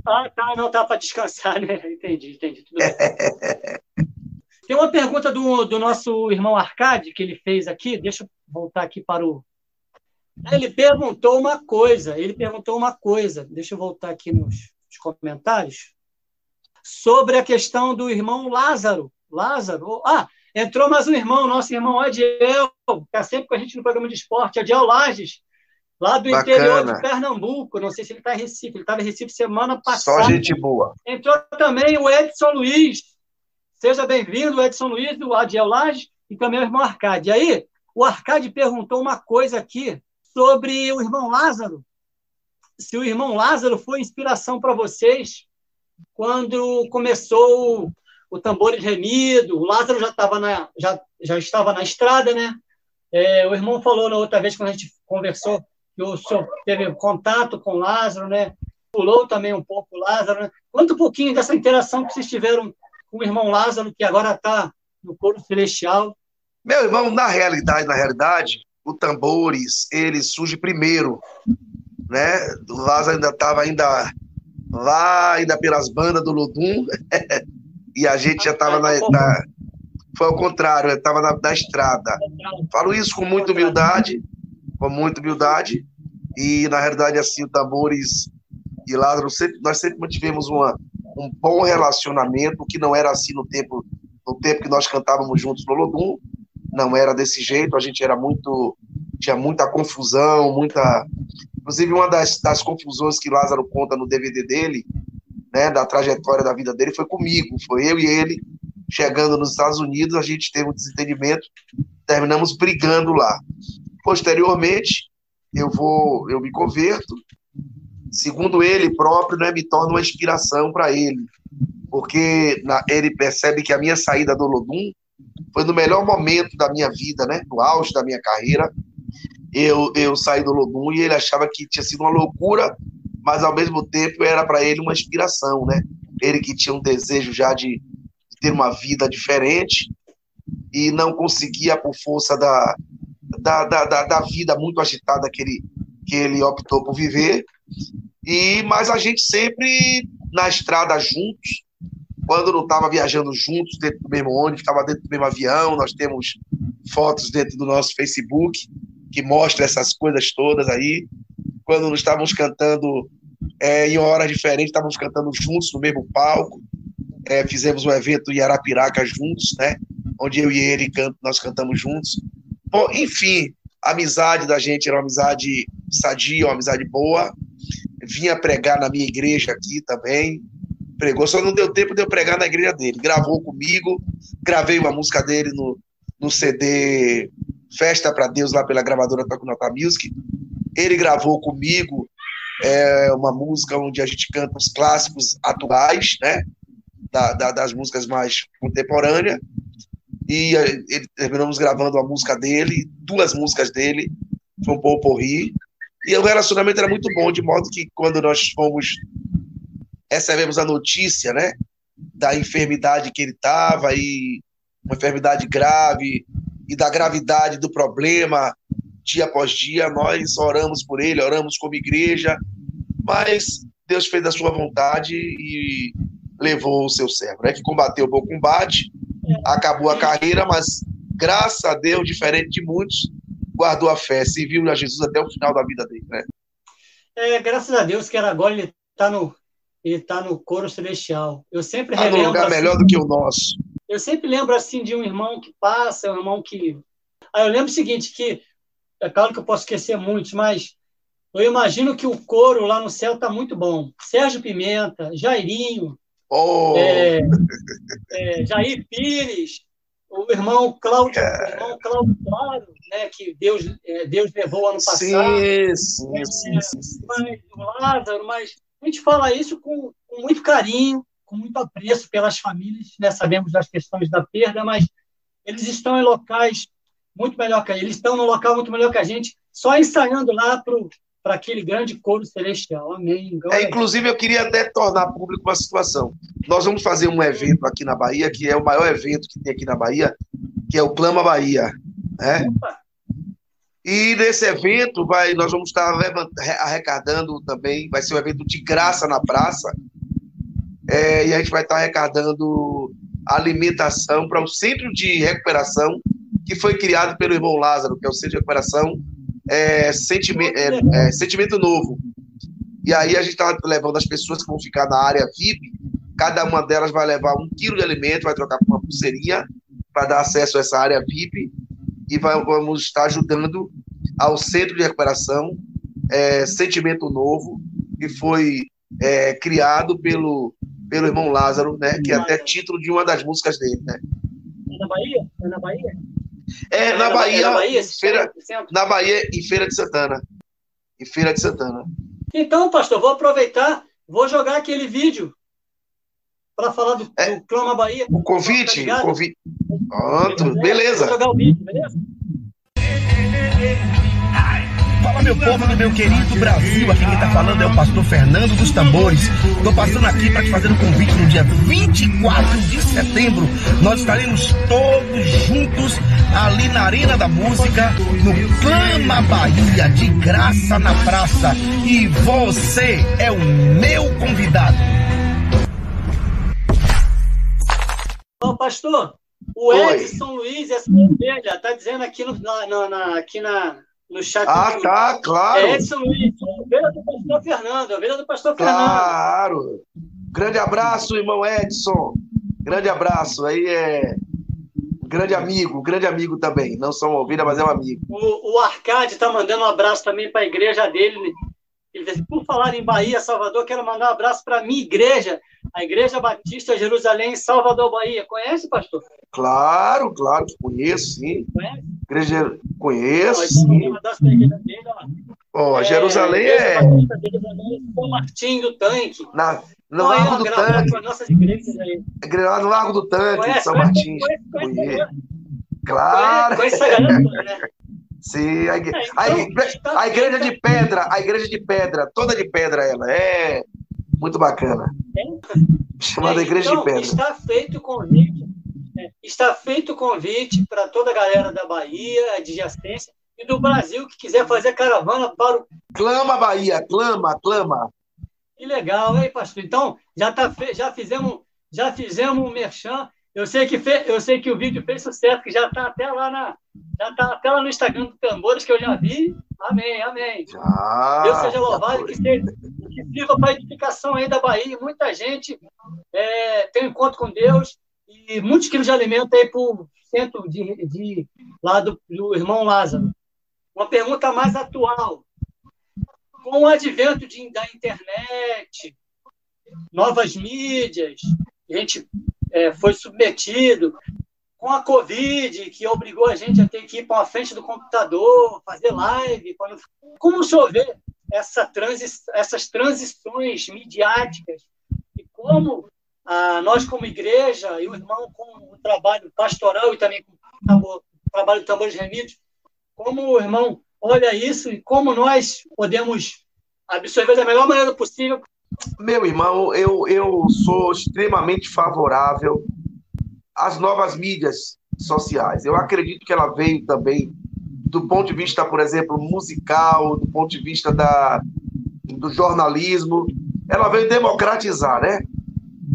[SPEAKER 1] Ah, tá, não tá para descansar, né? Entendi, entendi. Tem uma pergunta do, do nosso irmão Arcade que ele fez aqui. Deixa eu voltar aqui para o, ele perguntou uma coisa, ele perguntou uma coisa, deixa eu voltar aqui nos, nos comentários, sobre a questão do irmão Lázaro. Lázaro, ah, entrou mais um irmão, nosso irmão Adiel, que está sempre com a gente no programa de esporte, Adiel Lages, lá do Bacana. interior de Pernambuco, não sei se ele está em Recife, ele estava em Recife semana passada.
[SPEAKER 2] Só gente boa.
[SPEAKER 1] Entrou também o Edson Luiz, seja bem-vindo, Edson Luiz, do Adiel Lages, e também o irmão Arcade. E aí, o Arcade perguntou uma coisa aqui, sobre o irmão Lázaro. Se o irmão Lázaro foi inspiração para vocês quando começou o tambor remido, o Lázaro já estava na, já, já estava na estrada, né? É, o irmão falou na outra vez, quando a gente conversou, que o senhor teve contato com o Lázaro, né? Pulou também um pouco o Lázaro. Né? Conta um pouquinho dessa interação que vocês tiveram com o irmão Lázaro, que agora está no coro celestial.
[SPEAKER 2] Meu irmão, na realidade, na realidade, o Tambores, ele surge primeiro, né? O Lázaro ainda estava ainda lá, ainda pelas bandas do Lodum, e a gente já estava na, na, Foi ao contrário, estava na, na estrada. Falo isso com muita humildade, com muita humildade, e na realidade, assim, o Tambores e Lázaro, sempre, nós sempre mantivemos uma, um bom relacionamento, que não era assim no tempo, no tempo que nós cantávamos juntos no Lodum, não era desse jeito, a gente era muito. tinha muita confusão, muita. Inclusive, uma das, das confusões que Lázaro conta no DVD dele, né, da trajetória da vida dele, foi comigo, foi eu e ele chegando nos Estados Unidos, a gente teve um desentendimento, terminamos brigando lá. Posteriormente, eu vou, eu me converto, segundo ele próprio, né, me torna uma inspiração para ele, porque na, ele percebe que a minha saída do Lodum foi no melhor momento da minha vida, né? No auge da minha carreira. Eu, eu saí do Lodum e ele achava que tinha sido uma loucura, mas ao mesmo tempo era para ele uma inspiração, né? Ele que tinha um desejo já de, ter uma vida diferente e não conseguia por força da, da, da, da, da vida muito agitada que ele, que ele optou por viver. E mas a gente sempre na estrada juntos, quando não estava viajando juntos dentro do mesmo ônibus, estava dentro do mesmo avião. Nós temos fotos dentro do nosso Facebook que mostra essas coisas todas aí. Quando estávamos cantando é, em horas diferentes, estávamos cantando juntos no mesmo palco. É, fizemos um evento em Arapiraca juntos, né? Onde eu e ele canto, nós cantamos juntos. Bom, enfim, a amizade da gente era uma amizade sadia, uma amizade boa. Vinha pregar na minha igreja aqui também. Pregou, só não deu tempo de eu pregar na igreja dele. Gravou comigo, gravei uma música dele no, no CD Festa para Deus lá pela gravadora Nota Music. Ele gravou comigo é, uma música onde a gente canta os clássicos atuais, né? Da, da, das músicas mais contemporâneas. E é, ele, terminamos gravando a música dele, duas músicas dele, foi um pouco porri. E o relacionamento era muito bom, de modo que quando nós fomos recebemos a notícia, né, da enfermidade que ele estava e uma enfermidade grave e da gravidade do problema dia após dia, nós oramos por ele, oramos como igreja, mas Deus fez a sua vontade e levou o seu servo, né, que combateu o bom combate, acabou a carreira, mas graças a Deus, diferente de muitos, guardou a fé, serviu a Jesus até o final da vida dele, né?
[SPEAKER 1] É, graças a Deus que agora ele está no ele tá no coro celestial. Eu sempre tá relembro.
[SPEAKER 2] lugar
[SPEAKER 1] assim,
[SPEAKER 2] melhor do que o nosso.
[SPEAKER 1] Eu sempre lembro assim de um irmão que passa, um irmão que. Aí eu lembro o seguinte, que é claro que eu posso esquecer muitos, mas eu imagino que o coro lá no céu está muito bom. Sérgio Pimenta, Jairinho,
[SPEAKER 2] oh.
[SPEAKER 1] é, é, Jair Pires, o irmão Cláudio, o irmão Cláudio Claro, né, que Deus, é, Deus levou ano passado.
[SPEAKER 2] Sim, sim, sim, sim, sim.
[SPEAKER 1] Mas, Lázaro, mas a gente fala isso com, com muito carinho, com muito apreço pelas famílias, né? sabemos das questões da perda, mas eles estão em locais muito melhor que a eles estão no local muito melhor que a gente, só ensaiando lá para aquele grande coro celestial. Amém.
[SPEAKER 2] É, inclusive, eu queria até tornar público uma situação. Nós vamos fazer um evento aqui na Bahia, que é o maior evento que tem aqui na Bahia, que é o Clama Bahia. Né? E nesse evento vai, nós vamos estar arrecadando também, vai ser um evento de graça na praça, é, e a gente vai estar arrecadando alimentação para o centro de recuperação que foi criado pelo irmão Lázaro, que é o Centro de Recuperação é, sentimento, é, é, sentimento Novo. E aí a gente está levando as pessoas que vão ficar na área VIP, cada uma delas vai levar um quilo de alimento, vai trocar por uma pulseirinha para dar acesso a essa área VIP e vai, vamos estar ajudando ao Centro de Recuperação é, Sentimento Novo, que foi é, criado pelo, pelo irmão Lázaro, né, que é até título de uma das músicas dele. Né?
[SPEAKER 1] É na Bahia? É na Bahia?
[SPEAKER 2] É, na, Bahia, na Bahia, feira, na Bahia, em Feira de Santana. Em Feira de Santana.
[SPEAKER 1] Então, pastor, vou aproveitar, vou jogar aquele vídeo para falar do, é, do Clama Bahia.
[SPEAKER 2] O convite, tá o convite. Pronto, beleza. Vou jogar o vídeo, beleza?
[SPEAKER 4] Meu povo do meu querido Brasil, aqui quem tá falando é o pastor Fernando dos Tambores. Tô passando aqui para te fazer um convite no dia 24 de setembro. Nós estaremos todos juntos ali na Arena da Música, no Clama Bahia, de graça na praça. E você é o meu convidado.
[SPEAKER 1] Ô, pastor, o Edson Luiz, essa ovelha, tá dizendo aqui, no, na, na, aqui na, no chat.
[SPEAKER 2] Ah, tá, claro.
[SPEAKER 1] É Edson Luiz, ovelha do pastor Fernando, ovelha do pastor
[SPEAKER 2] Fernando. Claro. Grande abraço, irmão Edson. Grande abraço. Aí é grande amigo, grande amigo também. Não só uma ovelha, mas é um amigo.
[SPEAKER 1] O, o Arcade está mandando um abraço também para a igreja dele. Ele disse, por falar em Bahia, Salvador, quero mandar um abraço para a minha igreja, a Igreja Batista Jerusalém, Salvador, Bahia. Conhece, pastor?
[SPEAKER 2] Claro, claro que conheço, sim. Conhece? Igreja, conheço. Ó, oh, Jerusalém é.
[SPEAKER 1] São Martim do Tanque.
[SPEAKER 2] Na, no Qual Largo é do Tanque. Lá no Largo do Tanque, conhece, São Martins.
[SPEAKER 1] Conhece, conhece,
[SPEAKER 2] Claro.
[SPEAKER 1] Com essa galera né?
[SPEAKER 2] Sim, a, igre... é, então, a, igre... a igreja de pedra, a igreja de pedra, toda de pedra ela, é muito bacana. Chamada é, Igreja então, de Pedra.
[SPEAKER 1] Está feito o convite, é, está feito o convite para toda a galera da Bahia, adjacência, e do Brasil que quiser fazer caravana para o.
[SPEAKER 2] Clama, Bahia, clama, clama.
[SPEAKER 1] Que legal, hein, pastor? Então, já, tá fe... já fizemos já fizemos um merchan. Eu sei que, fe... eu sei que o vídeo fez sucesso, que já está até lá na. Já está até lá no Instagram do Tambores, que eu já vi. Amém, amém. Ah, Deus seja louvado, que, seja, que sirva para a edificação aí da Bahia. Muita gente é, tem um encontro com Deus e muitos quilos de alimento aí para o centro de, de, lá do, do irmão Lázaro. Uma pergunta mais atual. Com o advento de, da internet, novas mídias, a gente é, foi submetido, com a Covid, que obrigou a gente a ter que ir para a frente do computador, fazer live. Quando... Como o senhor vê essa transi... essas transições midiáticas e como ah, nós, como igreja, e o irmão com o trabalho pastoral e também com o trabalho de tambores remidos, como o irmão olha isso e como nós podemos absorver da melhor maneira possível.
[SPEAKER 2] Meu irmão, eu, eu sou extremamente favorável às novas mídias sociais. Eu acredito que ela veio também do ponto de vista, por exemplo, musical, do ponto de vista da, do jornalismo, ela veio democratizar, né?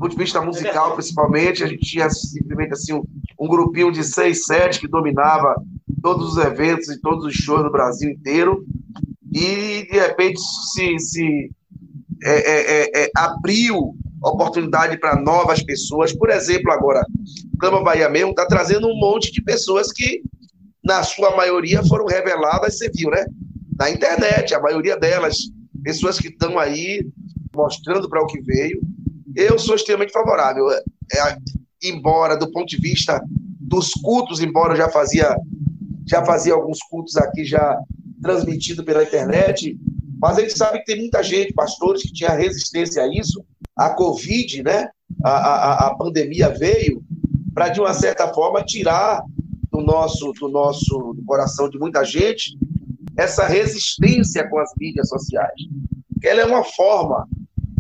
[SPEAKER 2] Ponto de vista musical, principalmente, a gente tinha simplesmente assim um, um grupinho de seis, sete que dominava todos os eventos e todos os shows no Brasil inteiro, e de repente se, se é, é, é, é abriu oportunidade para novas pessoas. Por exemplo, agora, o Cama Bahia mesmo está trazendo um monte de pessoas que, na sua maioria, foram reveladas, você viu, né? Na internet, a maioria delas, pessoas que estão aí mostrando para o que veio. Eu sou extremamente favorável. É, é, embora, do ponto de vista dos cultos, embora eu já fazia, já fazia alguns cultos aqui já transmitido pela internet, mas a gente sabe que tem muita gente, pastores, que tinha resistência a isso, a Covid, né? A, a, a pandemia veio para, de uma certa forma, tirar do nosso, do nosso do coração de muita gente essa resistência com as mídias sociais. Ela é uma forma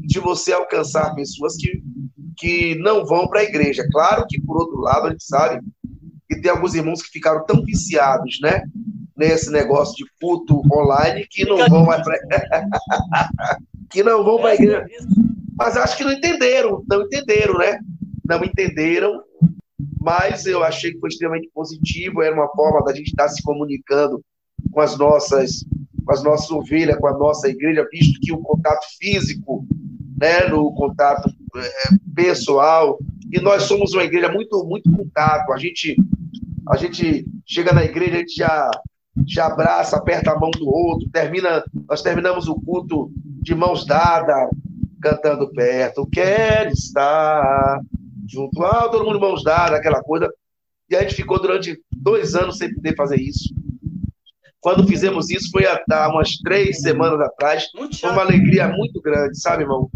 [SPEAKER 2] de você alcançar pessoas que, que não vão para a igreja. Claro que, por outro lado, a gente sabe que tem alguns irmãos que ficaram tão viciados, né? Nesse negócio de culto online que não vão mais para que não vão para a igreja mas acho que não entenderam, não entenderam, né? Não entenderam, mas eu achei que foi extremamente positivo, era uma forma da gente estar se comunicando com as nossas, com as nossas ovelhas, com a nossa igreja, visto que o contato físico, né, no contato é, pessoal, e nós somos uma igreja muito, muito contato, a gente, a gente chega na igreja, a gente já já abraça, aperta a mão do outro, termina, nós terminamos o culto de mãos dadas, cantando perto, quer estar junto ao todo mundo mãos dadas, aquela coisa. E a gente ficou durante dois anos sem poder fazer isso. Quando fizemos isso, foi há umas três semanas atrás. Foi uma alegria muito grande, sabe, irmão?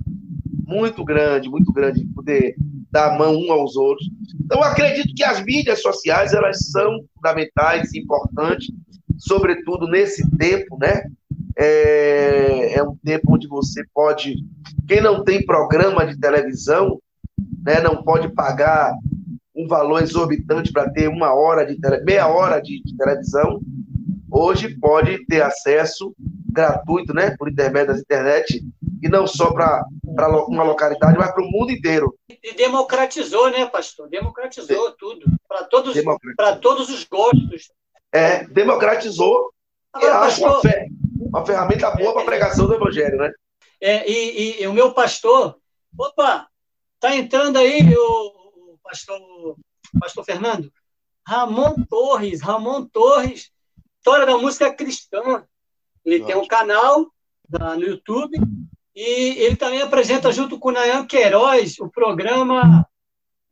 [SPEAKER 2] Muito grande, muito grande poder dar a mão um aos outros. Então, acredito que as mídias sociais elas são fundamentais, importantes, sobretudo nesse tempo, né? É, é, um tempo onde você pode. Quem não tem programa de televisão, né, não pode pagar um valor exorbitante para ter uma hora de tele, meia hora de, de, televisão. Hoje pode ter acesso gratuito, né, por intermédio da internet, e não só para uma localidade, mas para o mundo inteiro.
[SPEAKER 1] E democratizou, né, pastor? Democratizou de... tudo, para todos, todos os gostos.
[SPEAKER 2] É, democratizou. Agora, eu acho pastor... uma fé uma ferramenta boa para a pregação do Evangelho, né?
[SPEAKER 1] É, e, e, e, o meu pastor, opa, tá entrando aí o, o pastor, pastor Fernando, Ramon Torres, Ramon Torres, história da música cristã. Ele Nossa. tem um canal no YouTube e ele também apresenta junto com o Nayan Queiroz o programa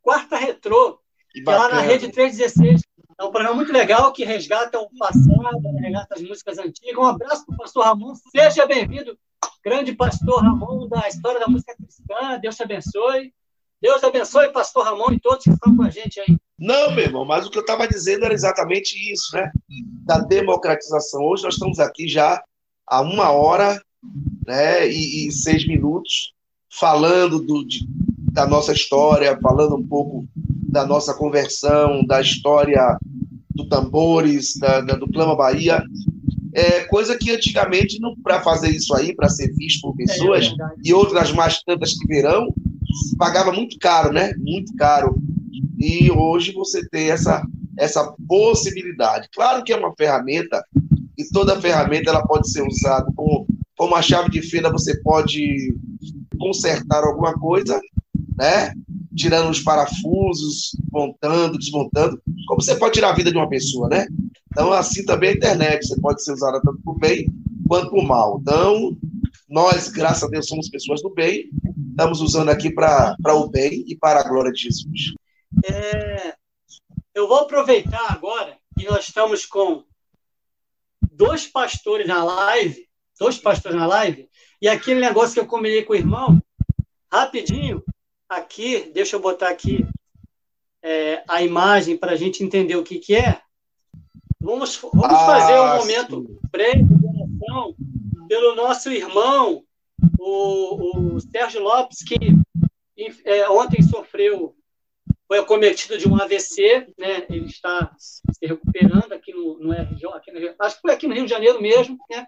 [SPEAKER 1] Quarta Retrô, que, que é lá na Rede 316. É um programa muito legal que resgata o passado, resgata as músicas antigas. Um abraço para o pastor Ramon. Seja bem-vindo, grande pastor Ramon da história da música cristã. Deus te abençoe. Deus abençoe, pastor Ramon, e todos que estão com a gente aí.
[SPEAKER 2] Não, meu irmão, mas o que eu estava dizendo era exatamente isso, né? Da democratização. Hoje nós estamos aqui já há uma hora né, e, e seis minutos falando do, de, da nossa história, falando um pouco da nossa conversão, da história do Tambores, da, da do Clama Bahia. É, coisa que antigamente, para fazer isso aí, para ser visto por pessoas, é, e outras mais tantas que verão, pagava muito caro, né? Muito caro. E hoje você tem essa, essa possibilidade. Claro que é uma ferramenta, e toda ferramenta ela pode ser usada como, como uma chave de fenda, você pode consertar alguma coisa, né? Tirando os parafusos, montando, desmontando, como você pode tirar a vida de uma pessoa, né? Então, assim também a internet, você pode ser usada tanto por bem quanto por mal. Então, nós, graças a Deus, somos pessoas do bem, estamos usando aqui para o bem e para a glória de Jesus.
[SPEAKER 1] É, eu vou aproveitar agora que nós estamos com dois pastores na live, dois pastores na live, e aquele negócio que eu combinei com o irmão, rapidinho, aqui, deixa eu botar aqui é, a imagem para a gente entender o que, que é. Vamos, vamos ah, fazer um momento breve de oração pelo nosso irmão, o, o Sérgio Lopes, que é, ontem sofreu foi acometido de um AVC, né? Ele está se recuperando aqui no, no RJ, aqui no, acho que foi aqui no Rio de Janeiro mesmo, né?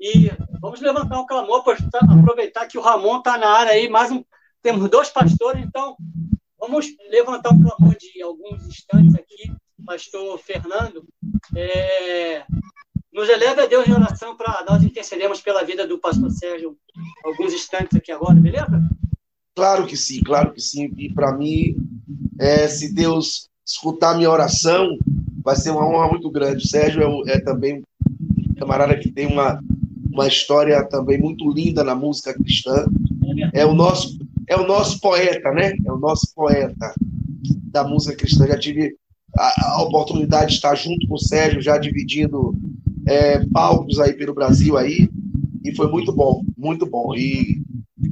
[SPEAKER 1] E vamos levantar um clamor para aproveitar que o Ramon está na área aí, mais um, temos dois pastores, então vamos levantar um clamor de alguns instantes aqui, pastor Fernando, é, nos eleve a Deus em oração para nós intercedermos pela vida do pastor Sérgio alguns instantes aqui agora, beleza?
[SPEAKER 2] Claro que sim, claro que sim. E para mim, é, se Deus escutar minha oração, vai ser uma honra muito grande. O Sérgio é, é também um camarada que tem uma, uma história também muito linda na música cristã. É o nosso é o nosso poeta, né? É o nosso poeta da música cristã. Já tive a, a oportunidade de estar junto com o Sérgio, já dividindo é, palcos aí pelo Brasil aí, e foi muito bom, muito bom. E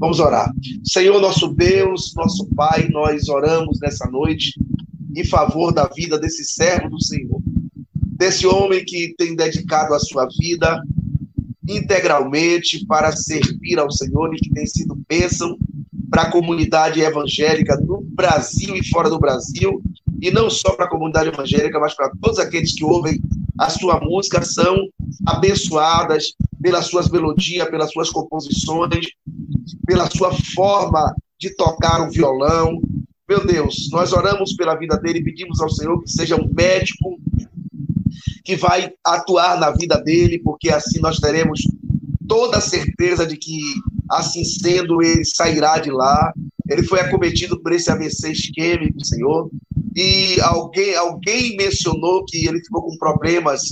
[SPEAKER 2] Vamos orar. Senhor, nosso Deus, nosso Pai, nós oramos nessa noite em favor da vida desse servo do Senhor, desse homem que tem dedicado a sua vida integralmente para servir ao Senhor e que tem sido bênção para a comunidade evangélica no Brasil e fora do Brasil, e não só para a comunidade evangélica, mas para todos aqueles que ouvem a sua música, são abençoadas pelas suas melodias, pelas suas composições, pela sua forma de tocar o violão. Meu Deus, nós oramos pela vida dele pedimos ao Senhor que seja um médico que vai atuar na vida dele, porque assim nós teremos toda a certeza de que, assim sendo, ele sairá de lá. Ele foi acometido por esse AVC isquêmico, Senhor, e alguém, alguém mencionou que ele ficou com problemas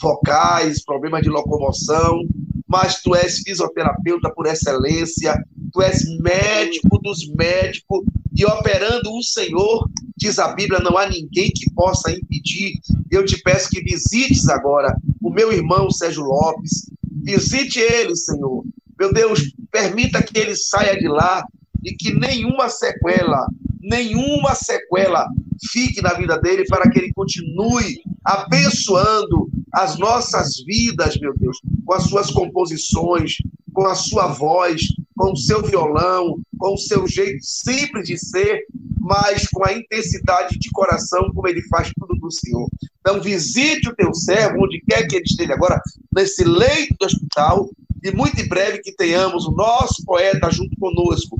[SPEAKER 2] vocais, problemas de locomoção, mas tu és fisioterapeuta por excelência, tu és médico dos médicos, e operando o Senhor, diz a Bíblia, não há ninguém que possa impedir. Eu te peço que visites agora o meu irmão Sérgio Lopes, visite ele, Senhor. Meu Deus, permita que ele saia de lá e que nenhuma sequela, nenhuma sequela fique na vida dele para que ele continue abençoando as nossas vidas, meu Deus, com as suas composições, com a sua voz, com o seu violão, com o seu jeito simples de ser, mas com a intensidade de coração como ele faz tudo para o Senhor. Então, visite o teu servo, onde quer que ele esteja agora, nesse leito do hospital, e muito em breve que tenhamos o nosso poeta junto conosco.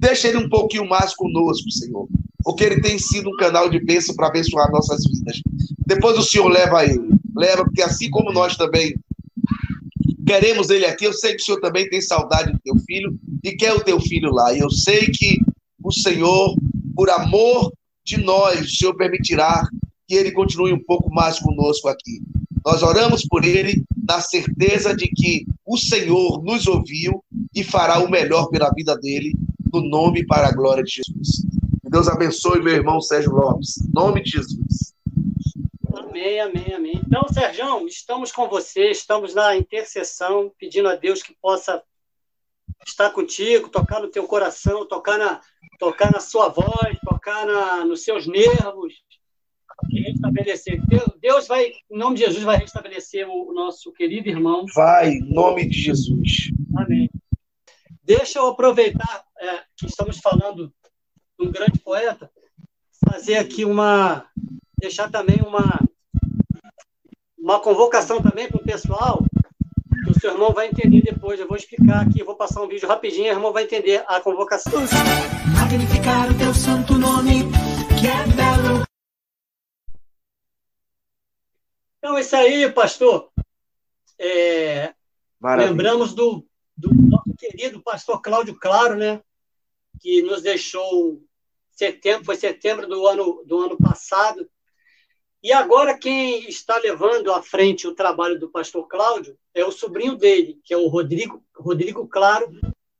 [SPEAKER 2] Deixa ele um pouquinho mais conosco, Senhor, porque ele tem sido um canal de bênção para abençoar nossas vidas. Depois o Senhor leva ele, leva, porque assim como nós também queremos ele aqui, eu sei que o Senhor também tem saudade do teu filho e quer o teu filho lá. E eu sei que o Senhor, por amor de nós, o Senhor permitirá que ele continue um pouco mais conosco aqui. Nós oramos por ele na certeza de que o Senhor nos ouviu e fará o melhor pela vida dele, no nome para a glória de Jesus. Que Deus abençoe meu irmão Sérgio Lopes. Em nome de Jesus.
[SPEAKER 1] Amém, amém, amém. Então, Sérgio, estamos com você, estamos na intercessão, pedindo a Deus que possa estar contigo, tocar no teu coração, tocar na, tocar na sua voz, tocar na, nos seus nervos, restabelecer. Deus vai, em nome de Jesus, vai restabelecer o, nosso querido irmão.
[SPEAKER 2] Vai, em nome de Jesus.
[SPEAKER 1] Amém. Deixa eu aproveitar é, que estamos falando de um grande poeta, fazer aqui uma. deixar também uma, uma convocação também para o pessoal, que o seu irmão vai entender depois. Eu vou explicar aqui, vou passar um vídeo rapidinho, o irmão vai entender a convocação. Magnificar o teu santo nome, que é belo. Então, isso aí, pastor. É, lembramos do, do nosso querido pastor Cláudio Claro, né? Que nos deixou setembro, foi setembro do ano, do ano passado. E agora quem está levando à frente o trabalho do pastor Cláudio é o sobrinho dele, que é o Rodrigo, Rodrigo Claro,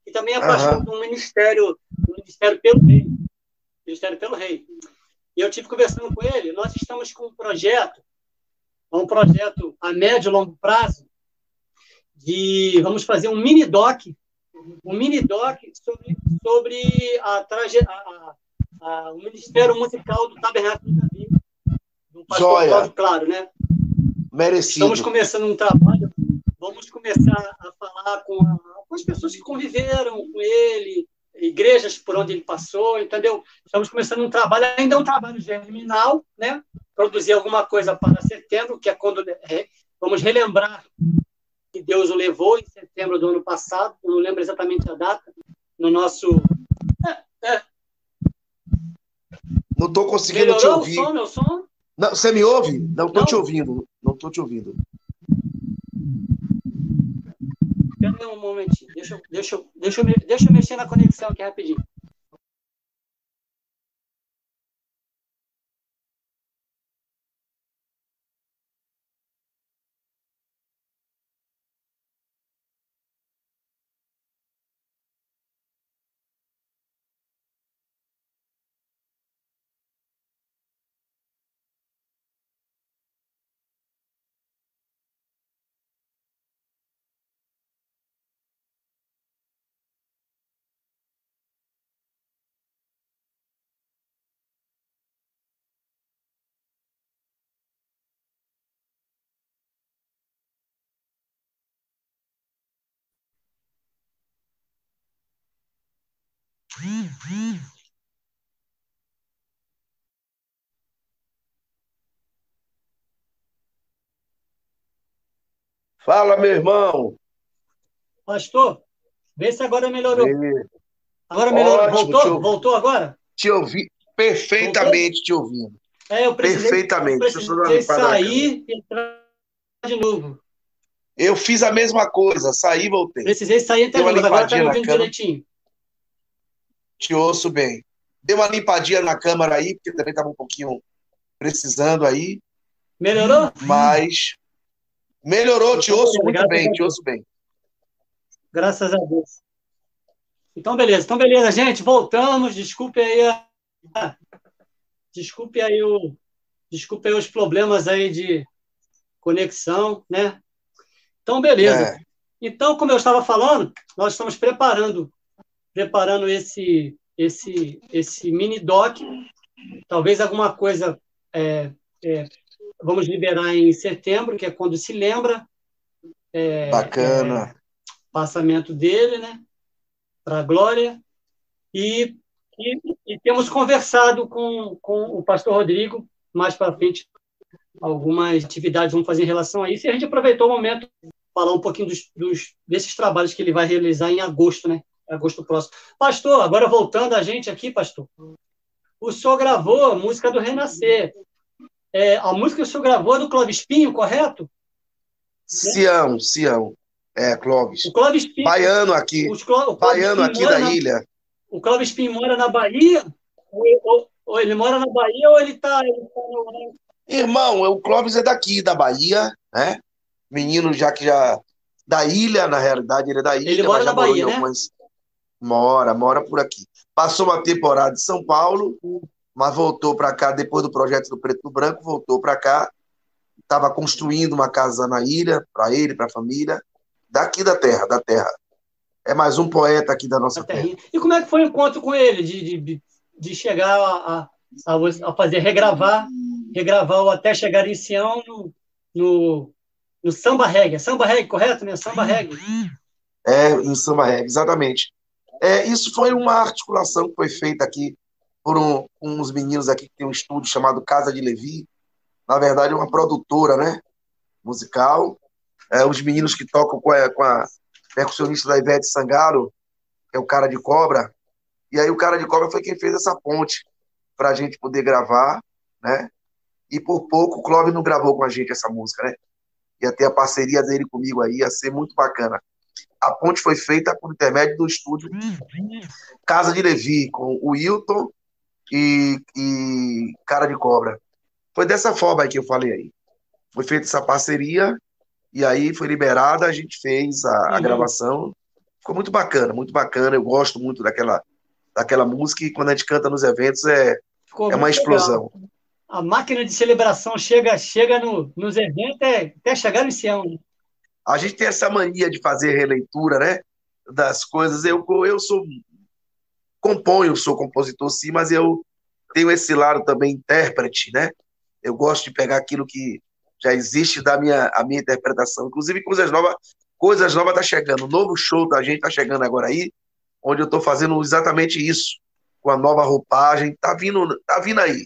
[SPEAKER 1] que também é pastor uhum. do ministério, do ministério pelo rei. Ministério pelo rei. E eu tive conversando com ele, nós estamos com um projeto é um projeto a médio e longo prazo de vamos fazer um mini doc, um mini doc sobre, sobre a, traje, a, a, o Ministério Musical do Tabernáculo da Davi, do pastor Cláudio Claro, né?
[SPEAKER 2] Merecido.
[SPEAKER 1] Estamos começando um trabalho, vamos começar a falar com, a, com as pessoas que conviveram com ele, igrejas por onde ele passou, entendeu? Estamos começando um trabalho, ainda é um trabalho germinal, né? Produzir alguma coisa para setembro, que é quando é, vamos relembrar que Deus o levou em setembro do ano passado, eu não lembro exatamente a data, no nosso. É, é.
[SPEAKER 2] Não estou conseguindo Melhorou te ouvir.
[SPEAKER 1] O som, meu som?
[SPEAKER 2] Não, você me ouve? Não estou te ouvindo. Não estou te ouvindo.
[SPEAKER 1] Espera um momentinho. Deixa, deixa, eu, deixa, eu, deixa eu mexer na conexão aqui rapidinho.
[SPEAKER 2] Fala, meu irmão.
[SPEAKER 1] Pastor, vê se agora melhorou. Agora melhorou. Ótimo, Voltou? Voltou agora?
[SPEAKER 2] Te ouvi perfeitamente, Voltou? te ouvindo.
[SPEAKER 1] É, eu precisei, perfeitamente. Eu precisei sair e entrar de novo.
[SPEAKER 2] Eu fiz a mesma coisa, saí e voltei.
[SPEAKER 1] Precisei sair e entrar de novo. Agora tá me ouvindo direitinho.
[SPEAKER 2] Te ouço bem. Deu uma limpadinha na câmera aí, porque também estava um pouquinho precisando aí.
[SPEAKER 1] Melhorou?
[SPEAKER 2] Mas melhorou, te ouço muito bem, te ouço bem.
[SPEAKER 1] Graças a Deus. Então, beleza. Então, beleza, gente. Voltamos. Desculpe aí a... Desculpe aí o... Desculpe aí os problemas aí de conexão, né? Então, beleza. É. Então, como eu estava falando, nós estamos preparando preparando esse, esse, esse mini doc. Talvez alguma coisa é, é, vamos liberar em setembro, que é quando se lembra. É,
[SPEAKER 2] Bacana.
[SPEAKER 1] É, passamento dele, né? Para a glória. E, e, e, temos conversado com, com o pastor Rodrigo, mais para frente, algumas atividades vamos fazer em relação a isso. E a gente aproveitou o momento falar um pouquinho dos, dos, desses trabalhos que ele vai realizar em agosto, né? Agosto próximo. Pastor, agora voltando a gente aqui, pastor. O senhor gravou a música do Renascer. É, a música que o senhor gravou é do Clóvis Pinho, correto?
[SPEAKER 2] Sião, Sião. É, Clóvis.
[SPEAKER 1] O Clóvis Pinho.
[SPEAKER 2] Baiano aqui. Cló, Baiano aqui da na, ilha.
[SPEAKER 1] O Clóvis Pinho mora na Bahia? Ou, ou, ou, ele mora na Bahia ou ele está ele tá no...
[SPEAKER 2] Irmão, o Clóvis é daqui, da Bahia, né? Menino já que já da ilha, na realidade, ele é da ilha.
[SPEAKER 1] Ele mora na Bahia, né? Algumas...
[SPEAKER 2] Mora, mora por aqui. Passou uma temporada em São Paulo, mas voltou para cá depois do projeto do Preto do Branco, voltou para cá. Estava construindo uma casa na ilha para ele, para a família, daqui da terra, da terra. é mais um poeta aqui da nossa terra.
[SPEAKER 1] E como é que foi o encontro com ele, de, de, de chegar a, a, a, fazer, regravar, regravar o Até Chegar em Sião no, no, no samba reggae. Samba reggae, correto, né? Samba reggae.
[SPEAKER 2] É, no samba reggae, exatamente. É, isso foi uma articulação que foi feita aqui por um, uns meninos aqui que tem um estúdio chamado Casa de Levi. Na verdade, uma produtora, né? Musical. É, os meninos que tocam com a, com a percussionista da Ivete Sangalo, que é o cara de cobra. E aí o cara de cobra foi quem fez essa ponte para a gente poder gravar, né? E por pouco o Clóvis não gravou com a gente essa música, né? Ia ter a parceria dele comigo aí, ia ser muito bacana. A ponte foi feita por intermédio do estúdio Casa de Levi, com o Wilton e, e Cara de Cobra. Foi dessa forma que eu falei aí. Foi feita essa parceria e aí foi liberada, a gente fez a, a gravação. Ficou muito bacana, muito bacana. Eu gosto muito daquela, daquela música e quando a gente canta nos eventos é, é uma explosão. Legal.
[SPEAKER 1] A máquina de celebração chega, chega no, nos eventos é, até chegar no Sião.
[SPEAKER 2] A gente tem essa mania de fazer releitura, né? Das coisas. Eu, eu sou. Componho, sou compositor, sim, mas eu tenho esse lado também intérprete, né? Eu gosto de pegar aquilo que já existe da minha, a minha interpretação. Inclusive, coisas novas, coisas novas tá chegando. O novo show da gente tá chegando agora aí, onde eu tô fazendo exatamente isso, com a nova roupagem. Tá vindo, tá vindo aí.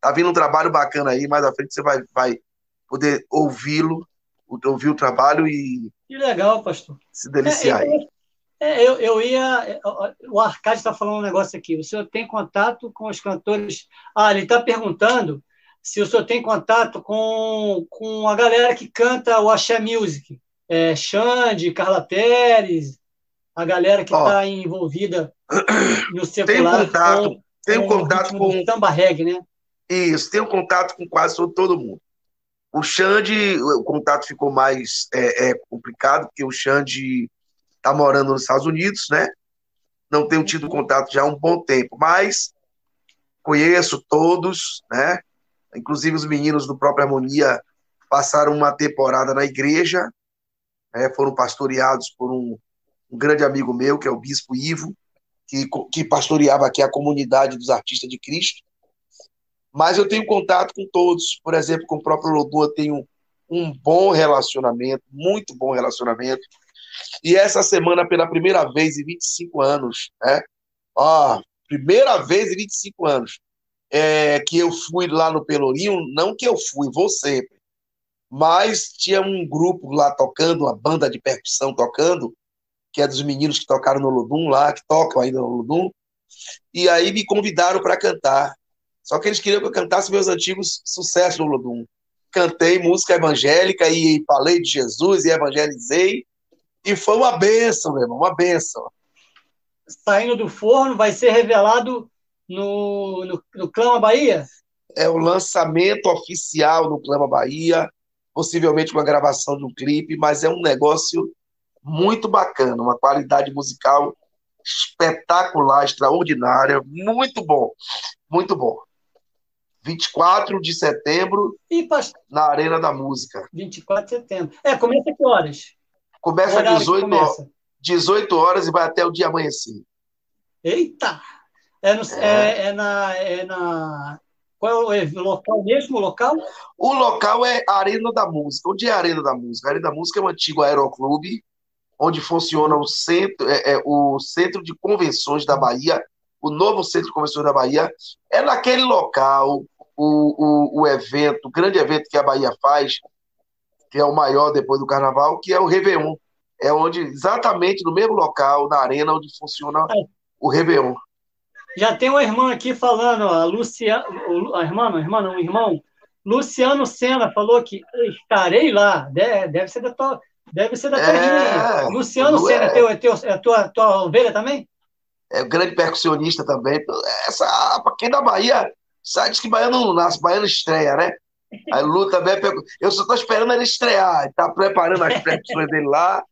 [SPEAKER 2] Tá vindo um trabalho bacana aí, mais à frente você vai, vai poder ouvi-lo, ouvir o trabalho e.
[SPEAKER 1] Que legal, pastor.
[SPEAKER 2] Se deliciar
[SPEAKER 1] é,
[SPEAKER 2] aí.
[SPEAKER 1] É, eu, eu ia. O Arcade está falando um negócio aqui. O senhor tem contato com os cantores. Ah, ele está perguntando se o senhor tem contato com, com a galera que canta o Axé Music. É, Xande, Carla Pérez, a galera que está envolvida no secular.
[SPEAKER 2] Tem contato, com, tem contato com.
[SPEAKER 1] Samba reggae, né?
[SPEAKER 2] Isso, tenho contato com quase todo mundo. O Xande, o contato ficou mais é, é complicado, porque o Xande está morando nos Estados Unidos, né? Não tenho tido contato já há um bom tempo, mas conheço todos, né? Inclusive os meninos do próprio Harmonia passaram uma temporada na igreja, né? foram pastoreados por um, um, grande amigo meu, que é o Bispo Ivo, que, que pastoreava aqui a comunidade dos artistas de Cristo. Mas eu tenho contato com todos, por exemplo, com o próprio Lodô, eu tenho um bom relacionamento, muito bom relacionamento. E essa semana, pela primeira vez em 25 anos, né? Ó, primeira vez em 25 anos, é, que eu fui lá no Pelourinho, não que eu fui, vou sempre, mas tinha um grupo lá tocando, uma banda de percussão tocando, que é dos meninos que tocaram no Ludum lá, que tocam ainda no Ludum, e aí me convidaram para cantar. Só que eles queriam que eu cantasse meus antigos sucessos no Ludum. Cantei música evangélica e falei de Jesus e evangelizei, e foi uma benção, meu irmão, uma benção.
[SPEAKER 1] Saindo do forno, vai ser revelado no, no, no Clama Bahia?
[SPEAKER 2] É o lançamento oficial no Clama Bahia, possivelmente uma gravação de um clipe, mas é um negócio muito bacana, uma qualidade musical espetacular, extraordinária, muito bom, muito bom. 24 de setembro,
[SPEAKER 1] e,
[SPEAKER 2] na Arena da Música.
[SPEAKER 1] 24 de setembro. É, começa que horas?
[SPEAKER 2] Começa às 18, começa? 18 horas e vai até o dia amanhecer.
[SPEAKER 1] Eita! É, no, é. é, é na, é na. Qual é o local mesmo? O local?
[SPEAKER 2] O local é Arena da Música. Onde é a Arena da Música? A Arena da Música é um antigo aeroclube, onde funciona o centro, é, é, o centro de convenções da Bahia, o novo centro de convenções da Bahia. É naquele local o, o, o evento, o grande evento que a Bahia faz, que é o maior depois do carnaval, que é o Réveillon. É onde, exatamente no mesmo local, na arena, onde funciona o Réveillon.
[SPEAKER 1] Já tem uma irmã aqui falando, a Luciana, a irmã, a irmã, não, o irmão, Luciano Senna falou que estarei lá. Deve, deve ser da tua, deve ser da tua é, Luciano Senna é, teu, é, teu, é tua, tua ovelha também?
[SPEAKER 2] É o grande percussionista também. Essa, para quem da Bahia, sabe diz que baiano não nasce, baiano estreia, né? Aí Lu também é Eu só estou esperando ele estrear, está preparando as percussões dele lá.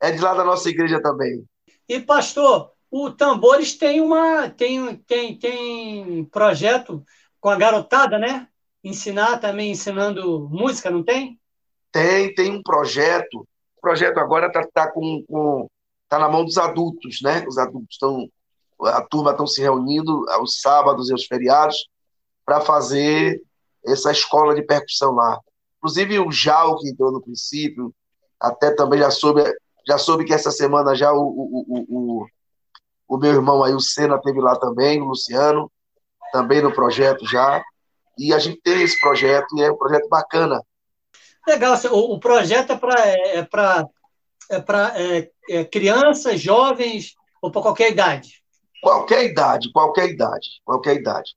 [SPEAKER 2] É de lá da nossa igreja também.
[SPEAKER 1] E pastor, o Tambores tem uma tem, tem, tem projeto com a garotada, né? Ensinar também ensinando música, não tem?
[SPEAKER 2] Tem, tem um projeto. O projeto agora está tá com, com tá na mão dos adultos, né? Os adultos estão, a turma estão se reunindo aos sábados e aos feriados para fazer essa escola de percussão lá. Inclusive o Jal, que entrou no princípio, até também já soube, já soube que essa semana já o, o, o, o, meu irmão aí, o Senna, teve lá também, o Luciano, também no projeto já. E a gente tem esse projeto e é um projeto bacana.
[SPEAKER 1] Legal, o, o projeto é para é para é para é, é, crianças, jovens ou para qualquer idade?
[SPEAKER 2] Qualquer idade, qualquer idade, qualquer idade.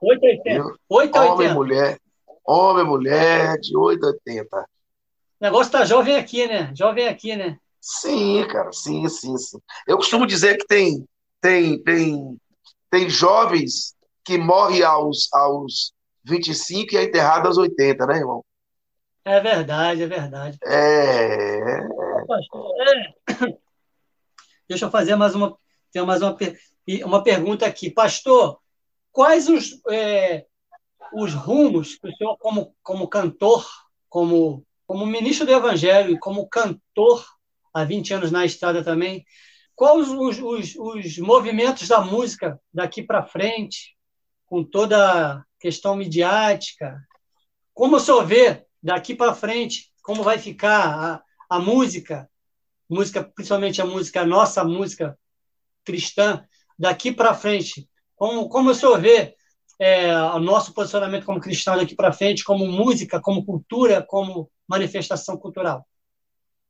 [SPEAKER 1] 8 a 80. 8 a 80.
[SPEAKER 2] Homem, mulher, homem, mulher, de 8 a 80. O
[SPEAKER 1] negócio tá jovem aqui, né? Jovem aqui, né?
[SPEAKER 2] Sim, cara, sim, sim, sim. Eu costumo dizer que tem, tem, tem, tem jovens que morrem aos, aos 25 e é enterrado aos 80, né, irmão?
[SPEAKER 1] É verdade, é verdade.
[SPEAKER 2] É.
[SPEAKER 1] é. Deixa eu fazer mais uma, tem mais uma, uma pergunta aqui. Pastor, quais os, é, os rumos que o senhor, como, como cantor, como, como ministro do Evangelho e como cantor, há 20 anos na estrada também, quais os, os, os movimentos da música daqui para frente, com toda a questão midiática? Como o senhor vê daqui para frente, como vai ficar a, a música, música, principalmente a música, a nossa música cristã, daqui para frente? Como, como o senhor vê é, o nosso posicionamento como cristão daqui para frente, como música, como cultura, como manifestação cultural?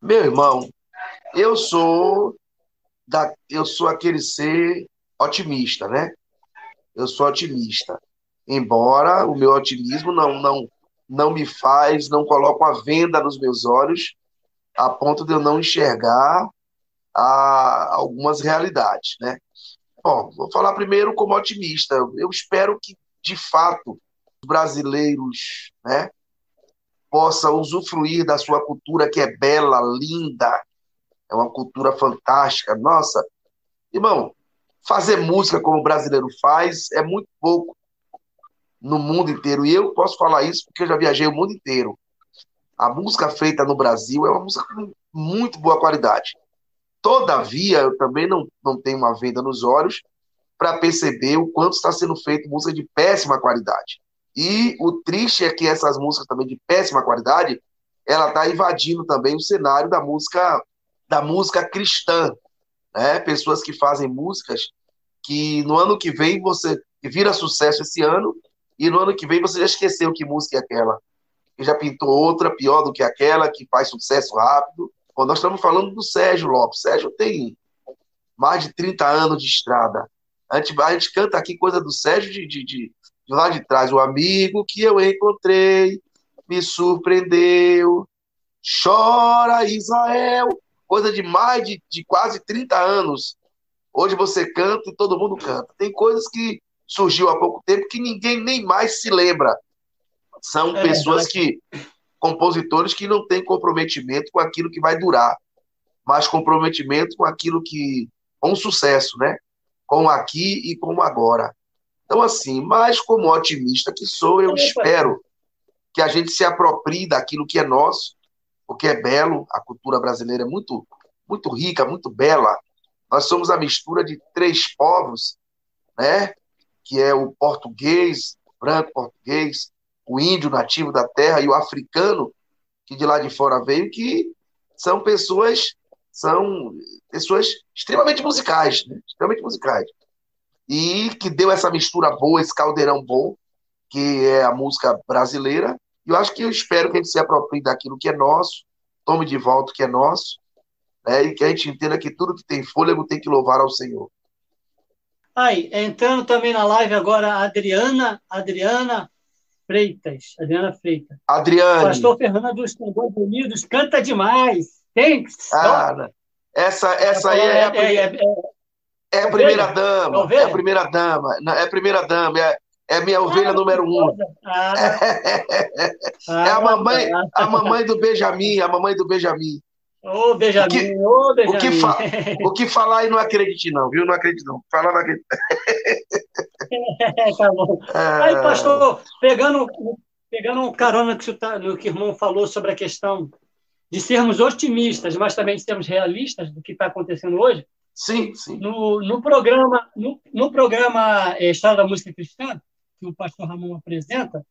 [SPEAKER 2] Meu irmão, eu sou da, eu sou aquele ser otimista, né? Eu sou otimista. Embora o meu otimismo não não não me faz, não coloca uma venda nos meus olhos a ponto de eu não enxergar a, algumas realidades, né? Bom, vou falar primeiro como otimista. Eu espero que, de fato, os brasileiros, né, possam usufruir da sua cultura que é bela, linda, é uma cultura fantástica. Nossa, irmão, fazer música como o brasileiro faz é muito pouco no mundo inteiro. E eu posso falar isso porque eu já viajei o mundo inteiro. A música feita no Brasil é uma música com muito boa qualidade. Todavia, eu também não, não tenho uma venda nos olhos para perceber o quanto está sendo feito música de péssima qualidade. E o triste é que essas músicas também de péssima qualidade, ela está invadindo também o cenário da música da música cristã, né? Pessoas que fazem músicas que no ano que vem você vira sucesso esse ano e no ano que vem você já esqueceu que música é aquela. E já pintou outra pior do que aquela, que faz sucesso rápido. Nós estamos falando do Sérgio Lopes. Sérgio tem mais de 30 anos de estrada. A gente, a gente canta aqui coisa do Sérgio de, de, de, de lá de trás. O amigo que eu encontrei me surpreendeu. Chora, Israel. Coisa de mais de, de quase 30 anos. Hoje você canta e todo mundo canta. Tem coisas que surgiu há pouco tempo que ninguém nem mais se lembra. São é pessoas que, compositores que não têm comprometimento com aquilo que vai durar, mas comprometimento com aquilo que, com o sucesso, né? Com aqui e com agora. Então, assim, mas como otimista que sou, eu espero que a gente se aproprie daquilo que é nosso, porque é belo, a cultura brasileira é muito, muito rica, muito bela. Nós somos a mistura de três povos, né? que é o português, branco português, o índio nativo da terra e o africano, que de lá de fora veio, que são pessoas são pessoas extremamente musicais, né? extremamente musicais. E que deu essa mistura boa, esse caldeirão bom, que é a música brasileira. E eu acho que eu espero que a gente se aproprie daquilo que é nosso, tome de volta o que é nosso, né? e que a gente entenda que tudo que tem fôlego tem que louvar ao Senhor.
[SPEAKER 1] Aí, entrando também na live agora, a Adriana, Adriana Freitas. Adriana Freitas.
[SPEAKER 2] Adriana.
[SPEAKER 1] Pastor Fernando dos Tambores Unidos canta demais. Thanks.
[SPEAKER 2] Ah, essa, essa aí é, é, é, é, é a primeira dama. É a primeira dama. É a primeira dama. É, é minha ovelha ah, número um. Ah, é a mamãe, a mamãe do Benjamin, a mamãe do Benjamin.
[SPEAKER 1] Ô, Benjamin, ô, Benjamin.
[SPEAKER 2] O que, fa o que falar aí não acredite, não, viu? Não acredite, não. Falar não acredite.
[SPEAKER 1] tá bom. É... Aí, pastor, pegando, pegando um carona que tá, no que o irmão falou sobre a questão de sermos otimistas, mas também de sermos realistas do que está acontecendo hoje.
[SPEAKER 2] Sim, sim.
[SPEAKER 1] No, no programa, no, no programa é, História da Música Cristã, que o pastor Ramon apresenta,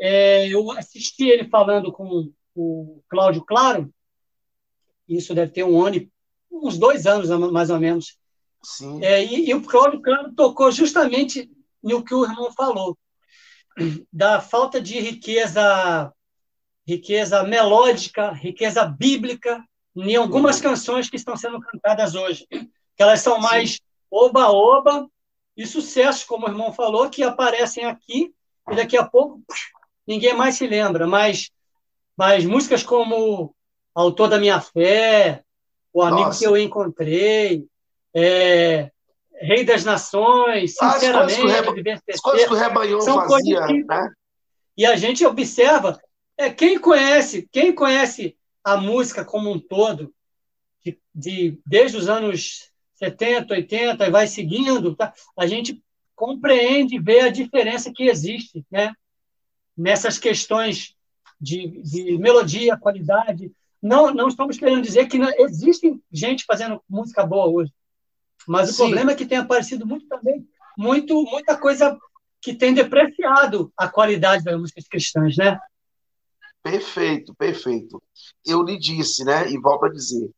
[SPEAKER 1] é, eu assisti ele falando com o Cláudio Claro, isso deve ter um ano, uns dois anos mais ou menos. Sim. É, e, e, o Cláudio Claro tocou justamente no que o irmão falou, da falta de riqueza, riqueza melódica, riqueza bíblica em algumas uhum. canções que estão sendo cantadas hoje, que elas são mais oba-oba e sucessos, como o irmão falou, que aparecem aqui e daqui a pouco ninguém mais se lembra, mas, mas músicas como Autor da Minha Fé, O Amigo Nossa. que Eu Encontrei, é, Rei das Nações, sinceramente,
[SPEAKER 2] as coisas que o Rebanhão são fazia, que, né?
[SPEAKER 1] E a gente observa, é, quem conhece, quem conhece a música como um todo, de, de desde os anos 70, 80 e vai seguindo, tá? a gente compreende, vê a diferença que existe, né? Nessas questões de, de melodia, qualidade. Não, não estamos querendo dizer que não, existe gente fazendo música boa hoje. Mas o Sim. problema é que tem aparecido muito também, muito, muita coisa que tem depreciado a qualidade das músicas cristãs, né?
[SPEAKER 2] Perfeito, perfeito. Eu lhe disse, né? E volto a dizer,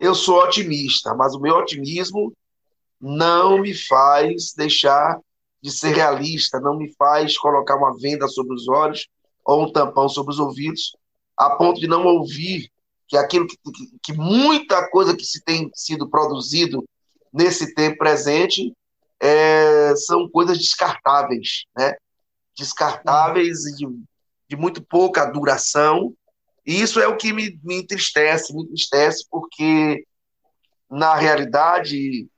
[SPEAKER 2] eu sou otimista, mas o meu otimismo não me faz deixar de ser realista, não me faz colocar uma venda sobre os olhos ou um tampão sobre os ouvidos, a ponto de não ouvir que aquilo que, que, muita coisa que se tem sido produzido nesse tempo presente, é, são coisas descartáveis, né? Descartáveis e de, de, muito pouca duração. E isso é o que me, me entristece, me entristece, porque, na realidade,